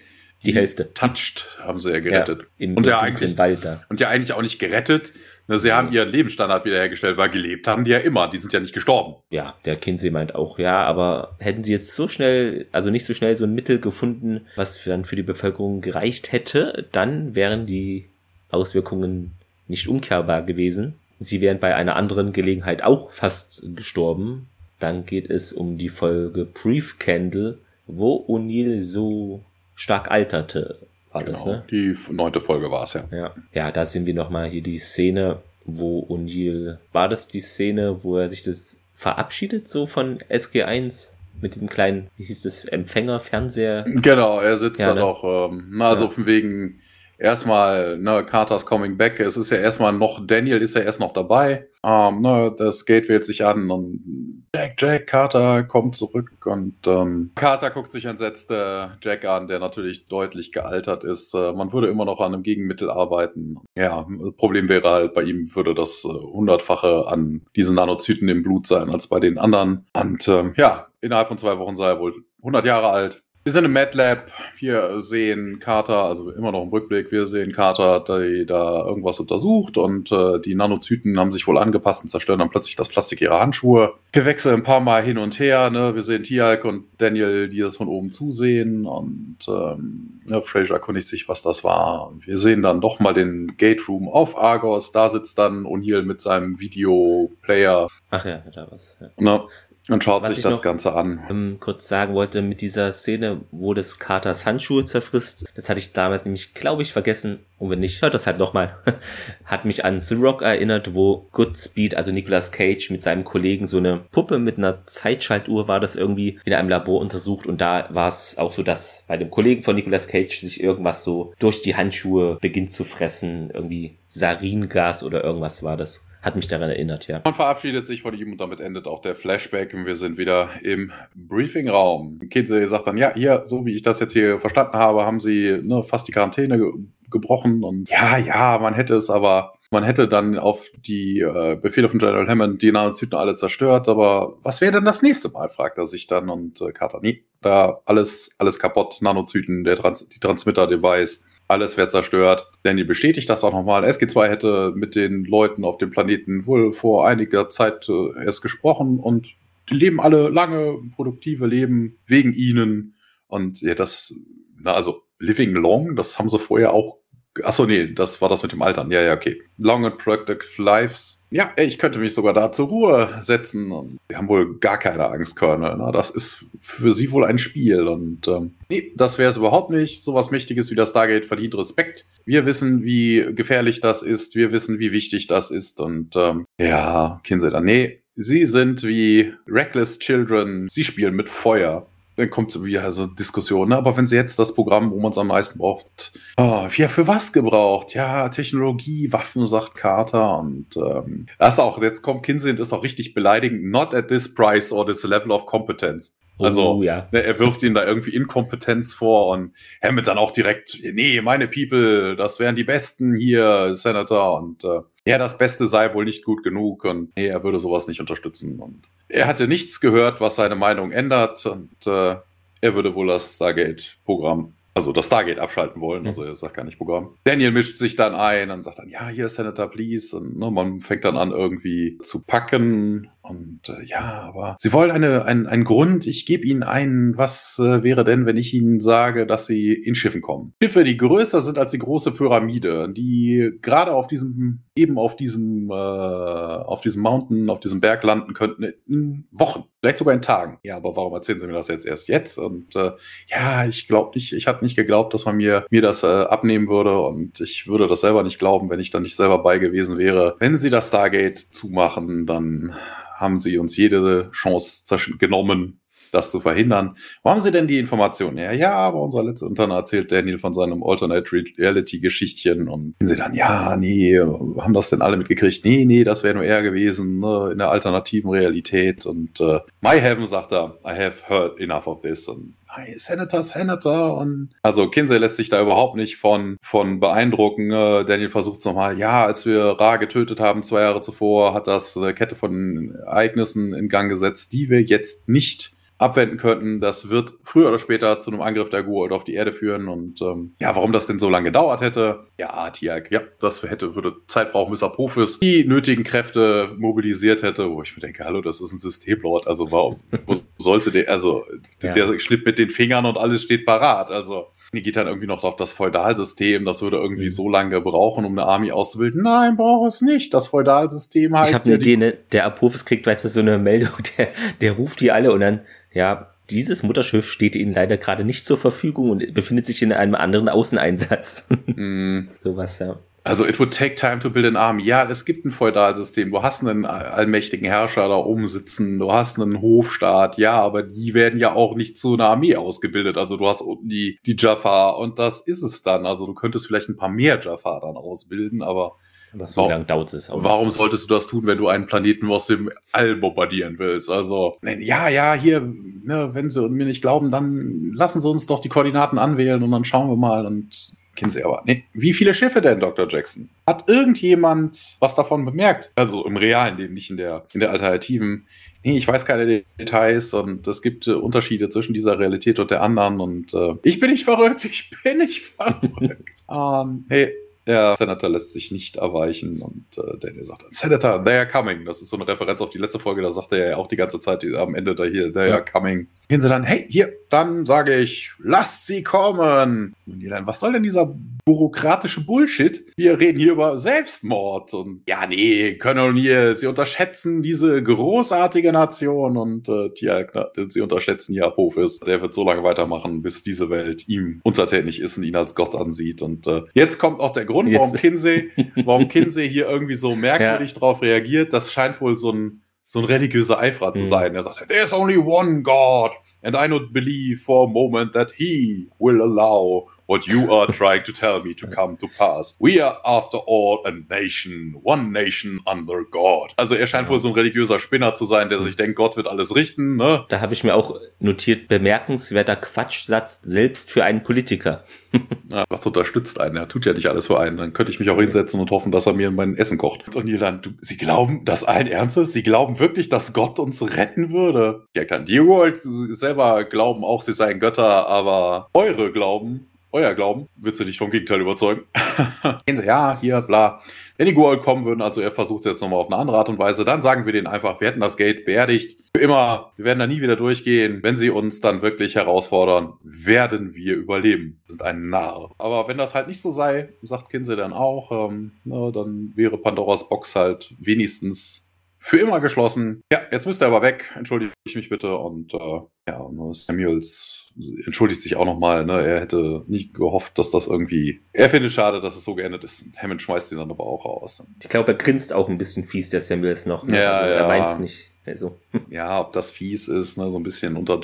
A: die, die Hälfte.
B: Touched haben sie ja gerettet. Ja,
A: im,
B: und,
A: ja
B: eigentlich,
A: Wald da.
B: und ja eigentlich auch nicht gerettet. Sie haben ihren Lebensstandard wiederhergestellt, weil gelebt haben die ja immer. Die sind ja nicht gestorben.
A: Ja, der Kinsey meint auch, ja, aber hätten sie jetzt so schnell, also nicht so schnell so ein Mittel gefunden, was dann für die Bevölkerung gereicht hätte, dann wären die Auswirkungen nicht umkehrbar gewesen. Sie wären bei einer anderen Gelegenheit auch fast gestorben. Dann geht es um die Folge Brief Candle, wo O'Neill so stark alterte war genau, das, ne?
B: Die neunte Folge war es, ja.
A: ja. Ja, da sehen wir nochmal hier die Szene, wo O'Neill, war das die Szene, wo er sich das verabschiedet, so von SG1? Mit diesem kleinen, wie hieß das, Empfänger, Fernseher?
B: Genau, er sitzt ja, dann ne? auch, ähm, na, also ja. von wegen, erstmal, ne, Carter's coming back. Es ist ja erstmal noch, Daniel ist ja erst noch dabei. Ähm, ne, das Gate wählt sich an und Jack, Jack, Carter kommt zurück und ähm, Carter guckt sich entsetzt äh, Jack an, der natürlich deutlich gealtert ist. Äh, man würde immer noch an einem Gegenmittel arbeiten. Ja, Problem wäre halt, bei ihm würde das äh, hundertfache an diesen Nanozyten im Blut sein als bei den anderen. Und ähm, ja, innerhalb von zwei Wochen sei er wohl 100 Jahre alt. Wir sind im MATLAB, wir sehen Carter, also immer noch im Rückblick, wir sehen Carter, die da irgendwas untersucht und äh, die Nanozyten haben sich wohl angepasst und zerstören dann plötzlich das Plastik ihrer Handschuhe. Wir wechseln ein paar Mal hin und her, ne? wir sehen Tialk und Daniel, die das von oben zusehen und ähm, ne, Fraser erkundigt sich, was das war. Wir sehen dann doch mal den Gate Room auf Argos, da sitzt dann O'Neill mit seinem Videoplayer.
A: Ach ja, da was. Ja.
B: Ne? Und schaut Was sich das noch, Ganze an.
A: Ähm, kurz sagen wollte, mit dieser Szene, wo das Carters Handschuhe zerfrisst, das hatte ich damals nämlich, glaube ich, vergessen. Und wenn nicht, hört das halt nochmal. *laughs* Hat mich an The Rock erinnert, wo Goodspeed, also Nicolas Cage, mit seinem Kollegen so eine Puppe mit einer Zeitschaltuhr war das irgendwie in einem Labor untersucht. Und da war es auch so, dass bei dem Kollegen von Nicolas Cage sich irgendwas so durch die Handschuhe beginnt zu fressen. Irgendwie Saringas oder irgendwas war das hat mich daran erinnert, ja.
B: Man verabschiedet sich von ihm und damit endet auch der Flashback und wir sind wieder im Briefingraum. Kinsey sagt dann, ja, hier, so wie ich das jetzt hier verstanden habe, haben sie ne, fast die Quarantäne ge gebrochen und ja, ja, man hätte es aber man hätte dann auf die äh, Befehle von General Hammond die Nanozyten alle zerstört, aber was wäre denn das nächste Mal, fragt er sich dann und äh, Carter, nee, da alles, alles kaputt, Nanozyten, der Trans die Transmitter-Device, alles wird zerstört. Danny bestätigt das auch nochmal. SG2 hätte mit den Leuten auf dem Planeten wohl vor einiger Zeit äh, erst gesprochen und die leben alle lange, produktive Leben wegen ihnen. Und ja, das, na, also Living Long, das haben sie vorher auch Achso, nee, das war das mit dem Altern. Ja, ja, okay. Long and Productive Lives. Ja, ich könnte mich sogar da zur Ruhe setzen. Die haben wohl gar keine Angst, Colonel. Na, das ist für sie wohl ein Spiel. Und ähm, nee, das wäre es überhaupt nicht. So was Mächtiges wie das Stargate verdient Respekt. Wir wissen, wie gefährlich das ist. Wir wissen, wie wichtig das ist. Und ähm, ja, Kinsey dann, nee, sie sind wie Reckless Children. Sie spielen mit Feuer dann kommt so wieder so Diskussion. Ne? Aber wenn sie jetzt das Programm, wo man es am meisten braucht, oh, ja, für was gebraucht? Ja, Technologie, Waffen, sagt Carter. Und ähm, das auch, jetzt kommt Kinsey und ist auch richtig beleidigend. Not at this price or this level of competence. Also, oh, ja. ne, er wirft ihnen da irgendwie Inkompetenz vor und Hammett dann auch direkt, nee, meine People, das wären die Besten hier, Senator. Und äh, ja, das Beste sei wohl nicht gut genug und nee, er würde sowas nicht unterstützen. Und er hatte nichts gehört, was seine Meinung ändert und äh, er würde wohl das Stargate-Programm also das Stargate abschalten wollen, also er sagt gar nicht Programm. Daniel mischt sich dann ein und sagt dann, ja, hier ist Senator Please und ne, man fängt dann an irgendwie zu packen und äh, ja, aber Sie wollen eine, ein, einen Grund, ich gebe Ihnen einen, was äh, wäre denn, wenn ich Ihnen sage, dass Sie in Schiffen kommen? Schiffe, die größer sind als die große Pyramide, die gerade auf diesem, eben auf diesem, äh, auf diesem Mountain, auf diesem Berg landen könnten in Wochen, vielleicht sogar in Tagen. Ja, aber warum erzählen Sie mir das jetzt erst jetzt? Und äh, ja, ich glaube nicht, ich hatte nicht geglaubt, dass man mir, mir das äh, abnehmen würde und ich würde das selber nicht glauben, wenn ich da nicht selber bei gewesen wäre. Wenn Sie das Stargate zumachen, dann haben sie uns jede Chance genommen, das zu verhindern. Wo haben sie denn die Informationen? Ja, ja, aber unser letzter Unterner erzählt Daniel von seinem Alternate Reality-Geschichtchen und sie dann, ja, nee, haben das denn alle mitgekriegt? Nee, nee, das wäre nur er gewesen, ne, in der alternativen Realität. Und äh, My Heaven sagt er, I have heard enough of this. Und Hi, Senator, Senator. Und also Kinsey lässt sich da überhaupt nicht von, von beeindrucken. Äh, Daniel versucht es nochmal. Ja, als wir Ra getötet haben, zwei Jahre zuvor, hat das eine Kette von Ereignissen in Gang gesetzt, die wir jetzt nicht abwenden könnten. Das wird früher oder später zu einem Angriff der Goa'uld auf die Erde führen. Und ähm, ja, warum das denn so lange gedauert hätte? Ja, Tiag, ja, das hätte, würde Zeit brauchen, bis Apophis die nötigen Kräfte mobilisiert hätte. Wo ich mir denke, hallo, das ist ein Systemlord. Also warum *laughs* sollte der, also ja. der schnitt mit den Fingern und alles steht parat. Also die geht dann irgendwie noch auf das Feudalsystem, das würde irgendwie mhm. so lange brauchen, um eine Armee auszubilden. Nein, brauche es nicht. Das Feudalsystem heißt.
A: Ich habe eine Idee, ne? der Apophis kriegt, weißt du, so eine Meldung, *laughs* der, der ruft die alle und dann ja, dieses Mutterschiff steht Ihnen leider gerade nicht zur Verfügung und befindet sich in einem anderen Außeneinsatz. *laughs* Mm. Sowas, ja.
B: Also, it would take time to build an army. Ja, es gibt ein Feudalsystem. Du hast einen allmächtigen Herrscher da oben sitzen. Du hast einen Hofstaat. Ja, aber die werden ja auch nicht zu einer Armee ausgebildet. Also, du hast unten die, die Jafar und das ist es dann. Also, du könntest vielleicht ein paar mehr Jafar dann ausbilden, aber
A: was so lange dauert es
B: auch. Warum solltest du das tun, wenn du einen Planeten aus dem All bombardieren willst? Also, ja, ja, hier, ne, wenn sie mir nicht glauben, dann lassen sie uns doch die Koordinaten anwählen und dann schauen wir mal und Kinsey aber. Nee, wie viele Schiffe denn, Dr. Jackson? Hat irgendjemand was davon bemerkt? Also im realen Leben, nicht in der, in der alternativen. Nee, ich weiß keine Details und es gibt äh, Unterschiede zwischen dieser Realität und der anderen und äh, ich bin nicht verrückt, *laughs* ich bin nicht verrückt. um, ähm, hey, der Senator lässt sich nicht erweichen und äh, Daniel sagt, Senator, they are coming. Das ist so eine Referenz auf die letzte Folge, da sagt er ja auch die ganze Zeit am Ende da hier, they ja. are coming. Gehen sie dann, hey, hier, dann sage ich, lasst sie kommen. Und die dann, was soll denn dieser bürokratische Bullshit? Wir reden hier über Selbstmord und ja, nee, Colonel, sie unterschätzen diese großartige Nation und äh, tja, sie unterschätzen hier Apophis. Der wird so lange weitermachen, bis diese Welt ihm untertänig ist und ihn als Gott ansieht. Und äh, jetzt kommt auch der Grund, warum Kinsey, warum *laughs* Kinsey hier irgendwie so merkwürdig ja. drauf reagiert. Das scheint wohl so ein so ein religiöser Eiferer zu mhm. sein. Er sagt, there's only one God, and I don't believe for a moment that he will allow what you are trying to tell me to come to pass. We are after all a nation, one nation under God. Also er scheint wohl so ein religiöser Spinner zu sein, der sich denkt, Gott wird alles richten. Ne?
A: Da habe ich mir auch notiert, bemerkenswerter Quatschsatz selbst für einen Politiker. *laughs*
B: ja, Gott unterstützt einen, er tut ja nicht alles für einen. Dann könnte ich mich auch hinsetzen und hoffen, dass er mir mein Essen kocht. Und ihr dann, du, Sie glauben das allen Ernstes? Sie glauben wirklich, dass Gott uns retten würde? Ja, kann die World selber glauben auch, sie seien Götter, aber eure Glauben euer Glauben wird sie dich vom Gegenteil überzeugen. *laughs* ja, hier, bla. Wenn die Goa'uld kommen würden, also er versucht es jetzt nochmal auf eine andere Art und Weise, dann sagen wir denen einfach, wir hätten das Gate beerdigt. Für immer, wir werden da nie wieder durchgehen. Wenn sie uns dann wirklich herausfordern, werden wir überleben. Wir sind ein Narr. Aber wenn das halt nicht so sei, sagt Kinsey dann auch, ähm, na, dann wäre Pandoras Box halt wenigstens für immer geschlossen. Ja, jetzt müsst ihr aber weg. Entschuldige ich mich bitte. Und äh, ja, Samuels entschuldigt sich auch nochmal, ne? Er hätte nicht gehofft, dass das irgendwie. Er findet schade, dass es so geendet ist. Hammond schmeißt ihn dann aber auch aus.
A: Ich glaube, er grinst auch ein bisschen fies, der Samuels noch.
B: Ne? Ja, also,
A: er
B: ja.
A: meint es nicht. Also.
B: Ja, ob das fies ist, ne, so ein bisschen unter.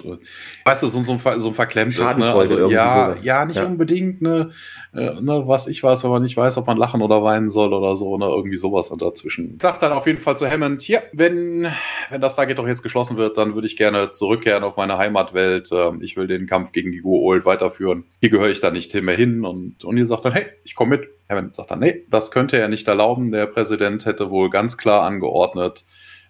B: Weißt du, so, so, ein, so ein verklemmtes, ne? Also, ja, sowas. ja, nicht ja. unbedingt, ne, äh, ne, was ich weiß, wenn man nicht weiß, ob man lachen oder weinen soll oder so, ne, irgendwie sowas dazwischen. Sagt dann auf jeden Fall zu Hammond, ja, wenn, wenn das Target doch jetzt geschlossen wird, dann würde ich gerne zurückkehren auf meine Heimatwelt. Ähm, ich will den Kampf gegen die Goa'uld weiterführen. Hier gehöre ich da nicht mehr hin und, und ihr sagt dann, hey, ich komme mit. Hammond sagt dann, nee, das könnte er nicht erlauben. Der Präsident hätte wohl ganz klar angeordnet,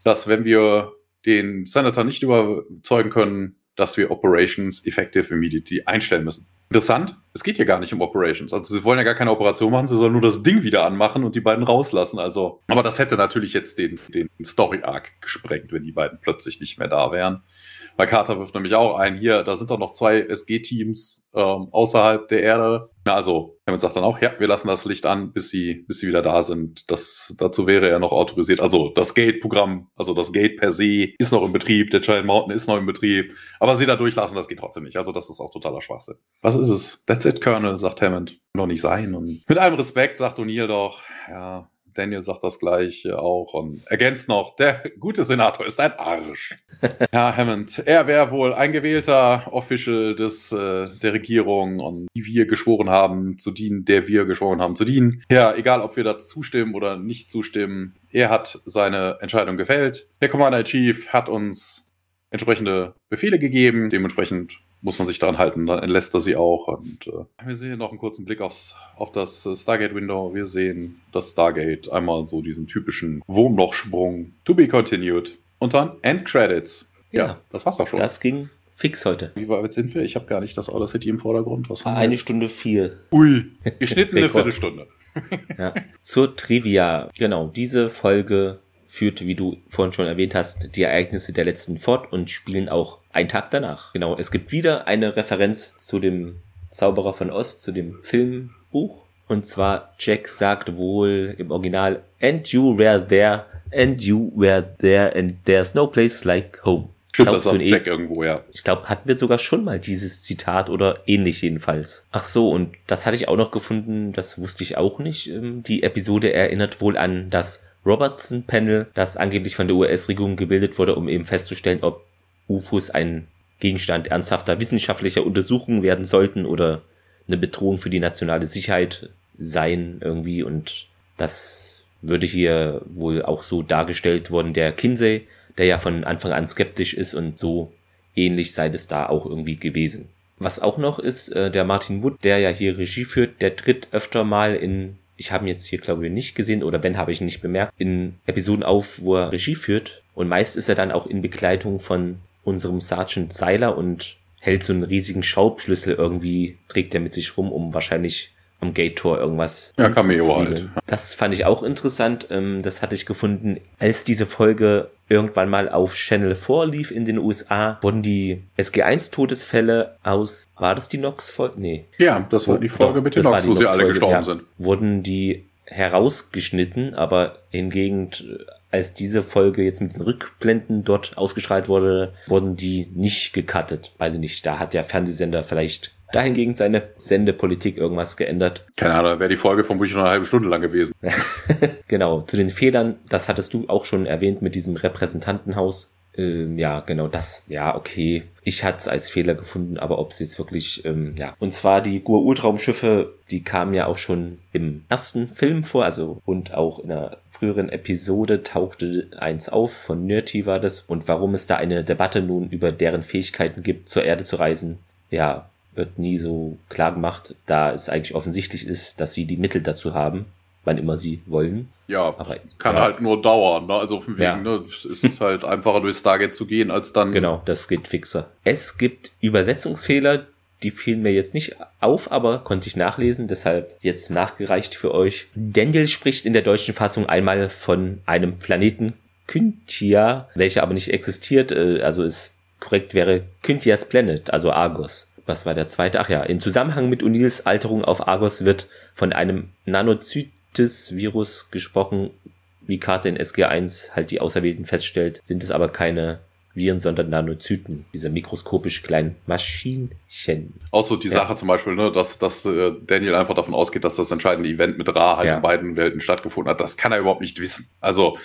B: dass wenn wir den Senator nicht überzeugen können, dass wir Operations Effective Immediately einstellen müssen. Interessant, es geht hier gar nicht um Operations. Also sie wollen ja gar keine Operation machen, sie sollen nur das Ding wieder anmachen und die beiden rauslassen. Also, aber das hätte natürlich jetzt den, den Story-Arc gesprengt, wenn die beiden plötzlich nicht mehr da wären. Weil Carter wirft nämlich auch ein, hier, da sind doch noch zwei SG-Teams ähm, außerhalb der Erde. Ja, also, Hammond sagt dann auch, ja, wir lassen das Licht an, bis sie, bis sie wieder da sind. Das, dazu wäre er noch autorisiert. Also, das Gate-Programm, also das Gate per se ist noch im Betrieb, der Giant Mountain ist noch im Betrieb. Aber sie da durchlassen, das geht trotzdem nicht. Also, das ist auch totaler Schwachsinn. Was ist es? That's it, Colonel, sagt Hammond. Noch nicht sein. Und mit allem Respekt sagt O'Neill doch, ja, Daniel sagt das gleich auch und ergänzt noch, der gute Senator ist ein Arsch. *laughs* Herr Hammond, er wäre wohl ein gewählter Official des, äh, der Regierung und die wir geschworen haben zu dienen, der wir geschworen haben zu dienen. Ja, egal ob wir da zustimmen oder nicht zustimmen, er hat seine Entscheidung gefällt. Der Commander-in-Chief hat uns entsprechende Befehle gegeben, dementsprechend muss man sich daran halten, dann entlässt er sie auch. Und äh, wir sehen noch einen kurzen Blick aufs, auf das äh, Stargate-Window. Wir sehen das Stargate, einmal so diesen typischen Wurmlochsprung. To be continued. Und dann Endcredits. Ja, ja, das war's doch schon.
A: Das ging fix heute.
B: Wie weit sind wir? Ich habe gar nicht das Outer City im Vordergrund.
A: Was haben Eine wir? Stunde vier.
B: Ui, *laughs* geschnitten eine Viertelstunde.
A: ja. Zur Trivia. Genau, diese Folge führt, wie du vorhin schon erwähnt hast, die Ereignisse der letzten fort und spielen auch einen Tag danach. Genau, es gibt wieder eine Referenz zu dem Zauberer von Ost, zu dem Filmbuch. Und zwar, Jack sagt wohl im Original, and you were there, and you were there, and there's no place like home.
B: Stimmt, das sagt Jack irgendwo, ja.
A: Ich glaube, hatten wir sogar schon mal dieses Zitat oder ähnlich jedenfalls. Ach so, und das hatte ich auch noch gefunden, das wusste ich auch nicht. Ähm, die Episode erinnert wohl an das Robertson-Panel, das angeblich von der US-Regierung gebildet wurde, um eben festzustellen, ob UFOs ein Gegenstand ernsthafter wissenschaftlicher Untersuchungen werden sollten oder eine Bedrohung für die nationale Sicherheit sein irgendwie. Und das würde hier wohl auch so dargestellt worden. Der Kinsey, der ja von Anfang an skeptisch ist und so ähnlich sei es da auch irgendwie gewesen. Was auch noch ist, äh, der Martin Wood, der ja hier Regie führt, der tritt öfter mal in ich habe ihn jetzt hier, glaube ich, nicht gesehen oder wenn, habe ich ihn nicht bemerkt, in Episoden auf, wo er Regie führt. Und meist ist er dann auch in Begleitung von unserem Sergeant Seiler und hält so einen riesigen Schraubschlüssel irgendwie, trägt er mit sich rum, um wahrscheinlich am Gate-Tor irgendwas.
B: Ja, Cameo halt.
A: Das fand ich auch interessant. Ähm, das hatte ich gefunden, als diese Folge irgendwann mal auf Channel 4 lief in den USA, wurden die SG1-Todesfälle aus, war das die Nox-Folge? Nee.
B: Ja, das war die Folge Doch, mit den Nox, wo sie alle gestorben ja, sind.
A: Wurden die herausgeschnitten, aber hingegen als diese Folge jetzt mit den Rückblenden dort ausgestrahlt wurde, wurden die nicht gecuttet. Weiß ich nicht, da hat der Fernsehsender vielleicht dahingegen seine Sendepolitik irgendwas geändert.
B: Keine Ahnung, wäre die Folge von schon eine halbe Stunde lang gewesen. *laughs*
A: genau, zu den Fehlern, das hattest du auch schon erwähnt mit diesem Repräsentantenhaus. Ähm, ja, genau das. Ja, okay. Ich hatte es als Fehler gefunden, aber ob es jetzt wirklich, ähm, ja. Und zwar die Gur-Ultraumschiffe, die kamen ja auch schon im ersten Film vor, also und auch in einer früheren Episode tauchte eins auf, von Nerty war das. Und warum es da eine Debatte nun über deren Fähigkeiten gibt, zur Erde zu reisen, ja, wird nie so klar gemacht, da es eigentlich offensichtlich ist, dass sie die Mittel dazu haben, wann immer sie wollen.
B: Ja, Aber, kann ja. halt nur dauern. Ne? Also von wegen, ja. ne? es ist halt einfacher durch Stargate zu gehen, als dann.
A: Genau, das geht fixer. Es gibt Übersetzungsfehler, die fielen mir jetzt nicht auf, aber konnte ich nachlesen, deshalb jetzt nachgereicht für euch. Daniel spricht in der deutschen Fassung einmal von einem Planeten Kyntia, welcher aber nicht existiert, äh, also es korrekt wäre Kyntias Planet, also Argos was war der zweite? Ach ja, in Zusammenhang mit Unils Alterung auf Argos wird von einem Nanozytes-Virus gesprochen. Wie Karte in SG1 halt die Auserwählten feststellt, sind es aber keine Viren, sondern Nanozyten, diese mikroskopisch kleinen Maschinchen.
B: Auch so die ja. Sache zum Beispiel, ne, dass, dass äh, Daniel einfach davon ausgeht, dass das entscheidende Event mit Ra halt ja. in beiden Welten stattgefunden hat. Das kann er überhaupt nicht wissen. Also,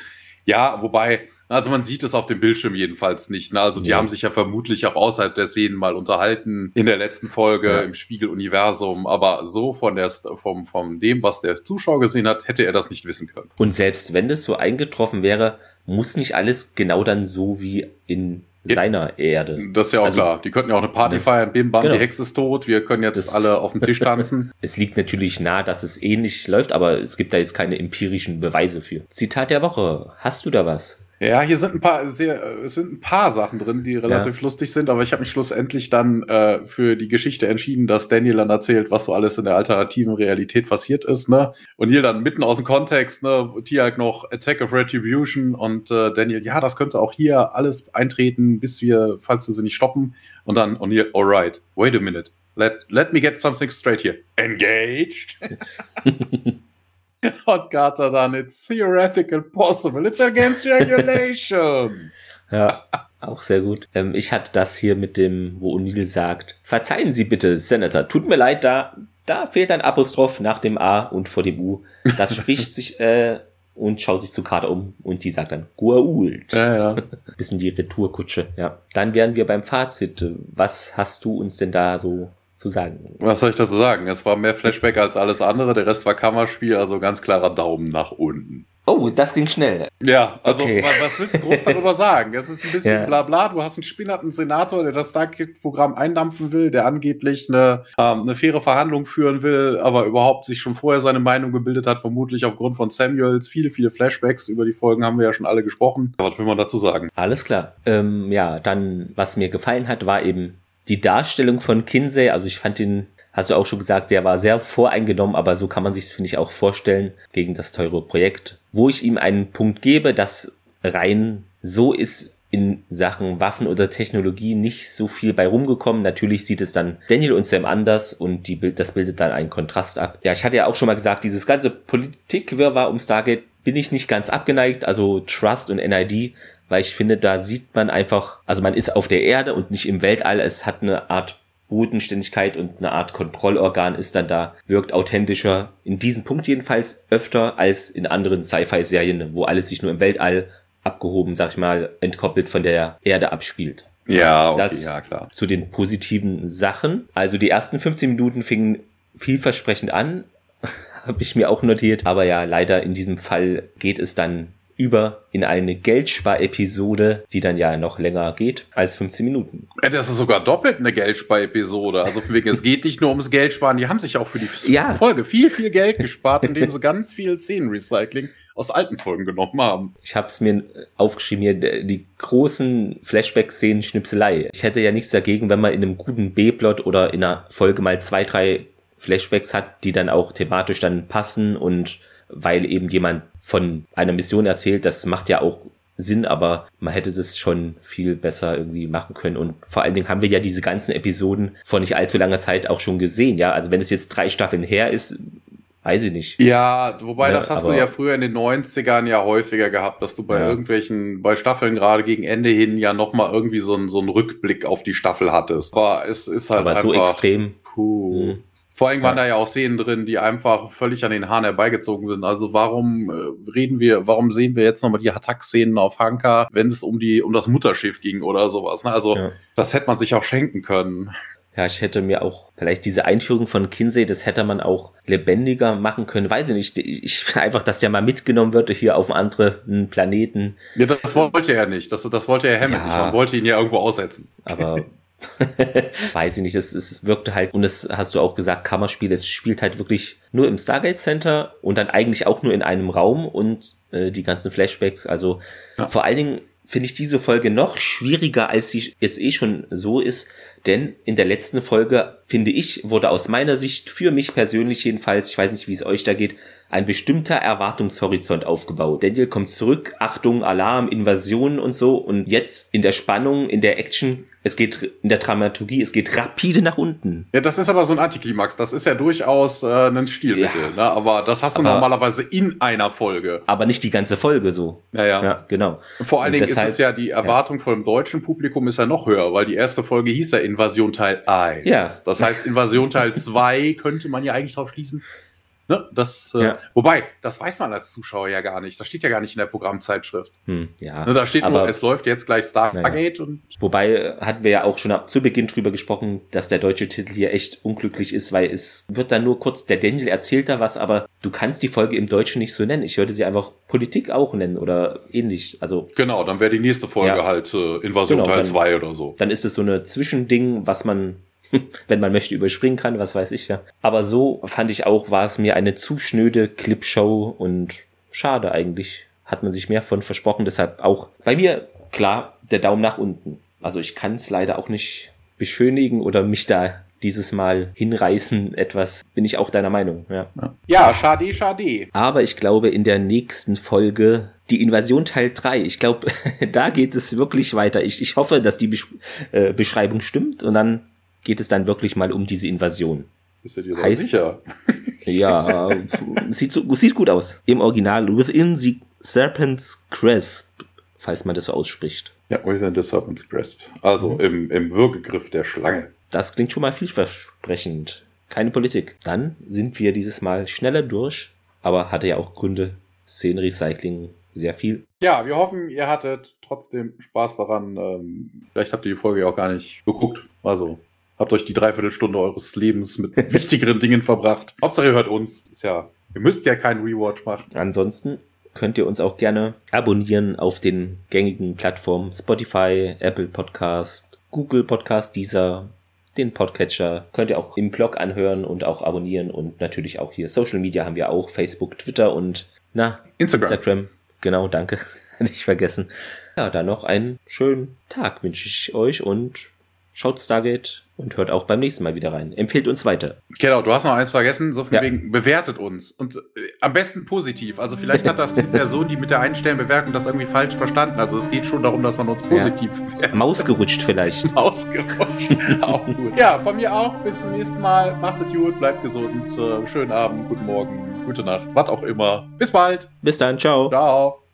B: ja, wobei, also man sieht es auf dem Bildschirm jedenfalls nicht. Ne? Also die ja. haben sich ja vermutlich auch außerhalb der Szenen mal unterhalten in der letzten Folge ja. im Spiegeluniversum. Aber so von der vom, vom dem, was der Zuschauer gesehen hat, hätte er das nicht wissen können.
A: Und selbst wenn das so eingetroffen wäre, muss nicht alles genau dann so wie in seiner Erde.
B: Das ist ja auch also, klar. Die könnten ja auch eine Party ne, feiern, bim, bam, genau. die Hexe ist tot, wir können jetzt das, alle auf dem Tisch tanzen. *laughs*
A: es liegt natürlich nah, dass es ähnlich läuft, aber es gibt da jetzt keine empirischen Beweise für. Zitat der Woche. Hast du da was?
B: Ja, hier sind ein paar sehr, es sind ein paar Sachen drin, die relativ ja. lustig sind, aber ich habe mich schlussendlich dann äh, für die Geschichte entschieden, dass Daniel dann erzählt, was so alles in der alternativen Realität passiert ist, ne? Und hier dann mitten aus dem Kontext, ne, Tiag noch Attack of Retribution und äh, Daniel, ja, das könnte auch hier alles eintreten, bis wir, falls wir sie nicht stoppen. Und dann O'Neill, alright, wait a minute. Let, let me get something straight here. Engaged? *laughs* *laughs* *laughs* Und Carter dann, it's theoretical possible, it's against regulations. *laughs*
A: ja, auch sehr gut. Ähm, ich hatte das hier mit dem, wo O'Neill sagt, verzeihen Sie bitte, Senator, tut mir leid, da, da fehlt ein Apostroph nach dem A und vor dem U. Das spricht *laughs* sich, äh, und schaut sich zu Carter um und die sagt dann Guault.
B: Ja, ja.
A: Bisschen die Retourkutsche, ja. Dann wären wir beim Fazit. Was hast du uns denn da so zu sagen?
B: Was soll ich dazu sagen? Es war mehr Flashback als alles andere, der Rest war Kammerspiel, also ganz klarer Daumen nach unten.
A: Oh, das ging schnell.
B: Ja, also okay. was, willst du groß darüber *laughs* sagen? Es ist ein bisschen ja. bla bla. Du hast einen spinnerten Senator, der das Stargate-Programm eindampfen will, der angeblich eine, ähm, eine faire Verhandlung führen will, aber überhaupt sich schon vorher seine Meinung gebildet hat, vermutlich aufgrund von Samuels. Viele, viele Flashbacks über die Folgen haben wir ja schon alle gesprochen. Was will man dazu sagen?
A: Alles klar. Ähm, ja, dann, was mir gefallen hat, war eben die Darstellung von Kinsey. Also ich fand ihn hast du auch schon gesagt, der war sehr voreingenommen, aber so kann man sich finde ich, auch vorstellen gegen das teure Projekt. Wo ich ihm einen Punkt gebe, dass rein so ist in Sachen Waffen oder Technologie nicht so viel bei rumgekommen. Natürlich sieht es dann Daniel und Sam anders und die das bildet dann einen Kontrast ab. Ja, ich hatte ja auch schon mal gesagt, dieses ganze Politikwirrwarr um Stargate bin ich nicht ganz abgeneigt, also Trust und NID, weil ich finde, da sieht man einfach, also man ist auf der Erde und nicht im Weltall. Es hat eine Art Bodenständigkeit und eine Art Kontrollorgan ist dann da, wirkt authentischer, in diesem Punkt jedenfalls öfter als in anderen Sci-Fi-Serien, wo alles sich nur im Weltall abgehoben, sag ich mal, entkoppelt von der Erde abspielt.
B: Ja,
A: okay, das ja, klar. Zu den positiven Sachen. Also die ersten 15 Minuten fingen vielversprechend an, *laughs* habe ich mir auch notiert. Aber ja, leider in diesem Fall geht es dann über in eine Geldspar-Episode, die dann ja noch länger geht als 15 Minuten.
B: Das ist sogar doppelt eine Geldspar-Episode. Also wegen, es geht nicht nur ums Geldsparen, die haben sich auch für die
A: ja.
B: Folge viel, viel Geld gespart, indem sie ganz viel Szenenrecycling aus alten Folgen genommen haben.
A: Ich habe es mir aufgeschrieben hier, die großen Flashback-Szenen Schnipselei. Ich hätte ja nichts dagegen, wenn man in einem guten B-Plot oder in einer Folge mal zwei, drei Flashbacks hat, die dann auch thematisch dann passen und weil eben jemand von einer Mission erzählt, das macht ja auch Sinn, aber man hätte das schon viel besser irgendwie machen können. Und vor allen Dingen haben wir ja diese ganzen Episoden vor nicht allzu langer Zeit auch schon gesehen, ja. Also wenn es jetzt drei Staffeln her ist, weiß ich nicht.
B: Ja, wobei ja, das hast du ja früher in den 90ern ja häufiger gehabt, dass du bei ja. irgendwelchen, bei Staffeln gerade gegen Ende hin ja nochmal irgendwie so einen, so einen Rückblick auf die Staffel hattest. Aber es ist halt
A: aber
B: einfach,
A: so extrem.
B: Puh. Mhm. Vor allem waren ja. da ja auch Szenen drin, die einfach völlig an den Haaren herbeigezogen sind. Also warum äh, reden wir, warum sehen wir jetzt nochmal die Attack-Szenen auf Hanka, wenn es um die, um das Mutterschiff ging oder sowas? Ne? Also ja. das hätte man sich auch schenken können.
A: Ja, ich hätte mir auch vielleicht diese Einführung von Kinsey, das hätte man auch lebendiger machen können. Weiß ich nicht. Ich einfach, dass der mal mitgenommen wird hier auf einen anderen Planeten.
B: Ja, das wollte er nicht. Das, das wollte er Hammond ja, nicht. Man wollte ihn ja irgendwo aussetzen.
A: Aber *laughs* *laughs* Weiß ich nicht, es, es wirkte halt, und das hast du auch gesagt, Kammerspiel, es spielt halt wirklich nur im Stargate Center und dann eigentlich auch nur in einem Raum und äh, die ganzen Flashbacks, also ja. vor allen Dingen finde ich diese Folge noch schwieriger, als sie jetzt eh schon so ist, denn in der letzten Folge, finde ich, wurde aus meiner Sicht, für mich persönlich jedenfalls, ich weiß nicht, wie es euch da geht, ein bestimmter Erwartungshorizont aufgebaut. Daniel kommt zurück, Achtung, Alarm, Invasion und so und jetzt in der Spannung, in der Action es geht in der Dramaturgie, es geht rapide nach unten.
B: Ja, das ist aber so ein Antiklimax. Das ist ja durchaus äh, ein Stilmittel. Ja. Ne? Aber das hast du aber, normalerweise in einer Folge.
A: Aber nicht die ganze Folge so.
B: Ja, ja.
A: ja genau.
B: Vor allen Dingen deshalb, ist es ja, die Erwartung ja. dem deutschen Publikum ist ja noch höher, weil die erste Folge hieß ja Invasion Teil 1. Ja. Das heißt, Invasion Teil *laughs* 2 könnte man ja eigentlich drauf schließen. Ne? Das, äh, ja. Wobei, das weiß man als Zuschauer ja gar nicht. Das steht ja gar nicht in der Programmzeitschrift.
A: Hm, ja.
B: Ne, da steht Aber, nur, es läuft jetzt gleich Stargate. Ja. Und
A: Wobei äh, hatten wir ja auch schon zu Beginn drüber gesprochen, dass der deutsche Titel hier echt unglücklich ist, weil es wird dann nur kurz, der Daniel erzählt da was, aber du kannst die Folge im Deutschen nicht so nennen. Ich würde sie einfach Politik auch nennen oder ähnlich. Also
B: Genau, dann wäre die nächste Folge ja. halt äh, Invasion genau, Teil 2 oder so.
A: Dann ist es so eine Zwischending, was man *laughs* wenn man möchte, überspringen kann, was weiß ich ja. Aber so fand ich auch, war es mir eine zu schnöde Clipshow und schade eigentlich. hat man sich mehr von versprochen. Deshalb auch bei mir klar der Daumen nach unten. Also ich kann es leider auch nicht beschönigen oder mich da dieses Mal hinreißen, etwas, bin ich auch deiner Meinung. Ja,
B: ja schade, schade.
A: Aber ich glaube, in der nächsten Folge, die Invasion Teil 3, ich glaube, *laughs* da geht es wirklich weiter. Ich, ich hoffe, dass die Besch äh, Beschreibung stimmt und dann geht es dann wirklich mal um diese Invasion.
B: Bist du dir heißt, sicher? *laughs*
A: ja, sieht, so, sieht gut aus. Im Original, Within the Serpent's Grasp, falls man das so ausspricht.
B: Ja, Within the Serpent's Grasp. Also mhm. im, im Würgegriff der Schlange.
A: Das klingt schon mal vielversprechend. Keine Politik. Dann sind wir dieses Mal schneller durch, aber hatte ja auch Gründe. Szenenrecycling sehr viel.
B: Ja, wir hoffen, ihr hattet trotzdem Spaß daran. Ähm, vielleicht habt ihr die Folge ja auch gar nicht geguckt. Also habt euch die Dreiviertelstunde eures Lebens mit *laughs* wichtigeren Dingen verbracht. Hauptsache ihr hört uns. Ist ja, ihr müsst ja keinen Rewatch machen.
A: Ansonsten könnt ihr uns auch gerne abonnieren auf den gängigen Plattformen Spotify, Apple Podcast, Google Podcast, dieser den Podcatcher könnt ihr auch im Blog anhören und auch abonnieren und natürlich auch hier Social Media haben wir auch, Facebook, Twitter und na,
B: Instagram.
A: Instagram. Genau, danke. *laughs* Hatte ich vergessen. Ja, dann noch einen schönen Tag wünsche ich euch und schaut Stargate und hört auch beim nächsten Mal wieder rein. Empfehlt uns weiter.
B: Genau, du hast noch eins vergessen, so von ja. wegen, bewertet uns. Und äh, am besten positiv. Also vielleicht hat das die *laughs* Person, die mit der Einstellenbewertung das irgendwie falsch verstanden. Also es geht schon darum, dass man uns positiv
A: ja. bewertet. Mausgerutscht vielleicht. *laughs*
B: Mausgerutscht. auch gut. Ja, von mir auch. Bis zum nächsten Mal. Macht es gut, bleibt gesund. Äh, schönen Abend, guten Morgen, gute Nacht, was auch immer. Bis bald.
A: Bis dann, ciao.
B: Ciao.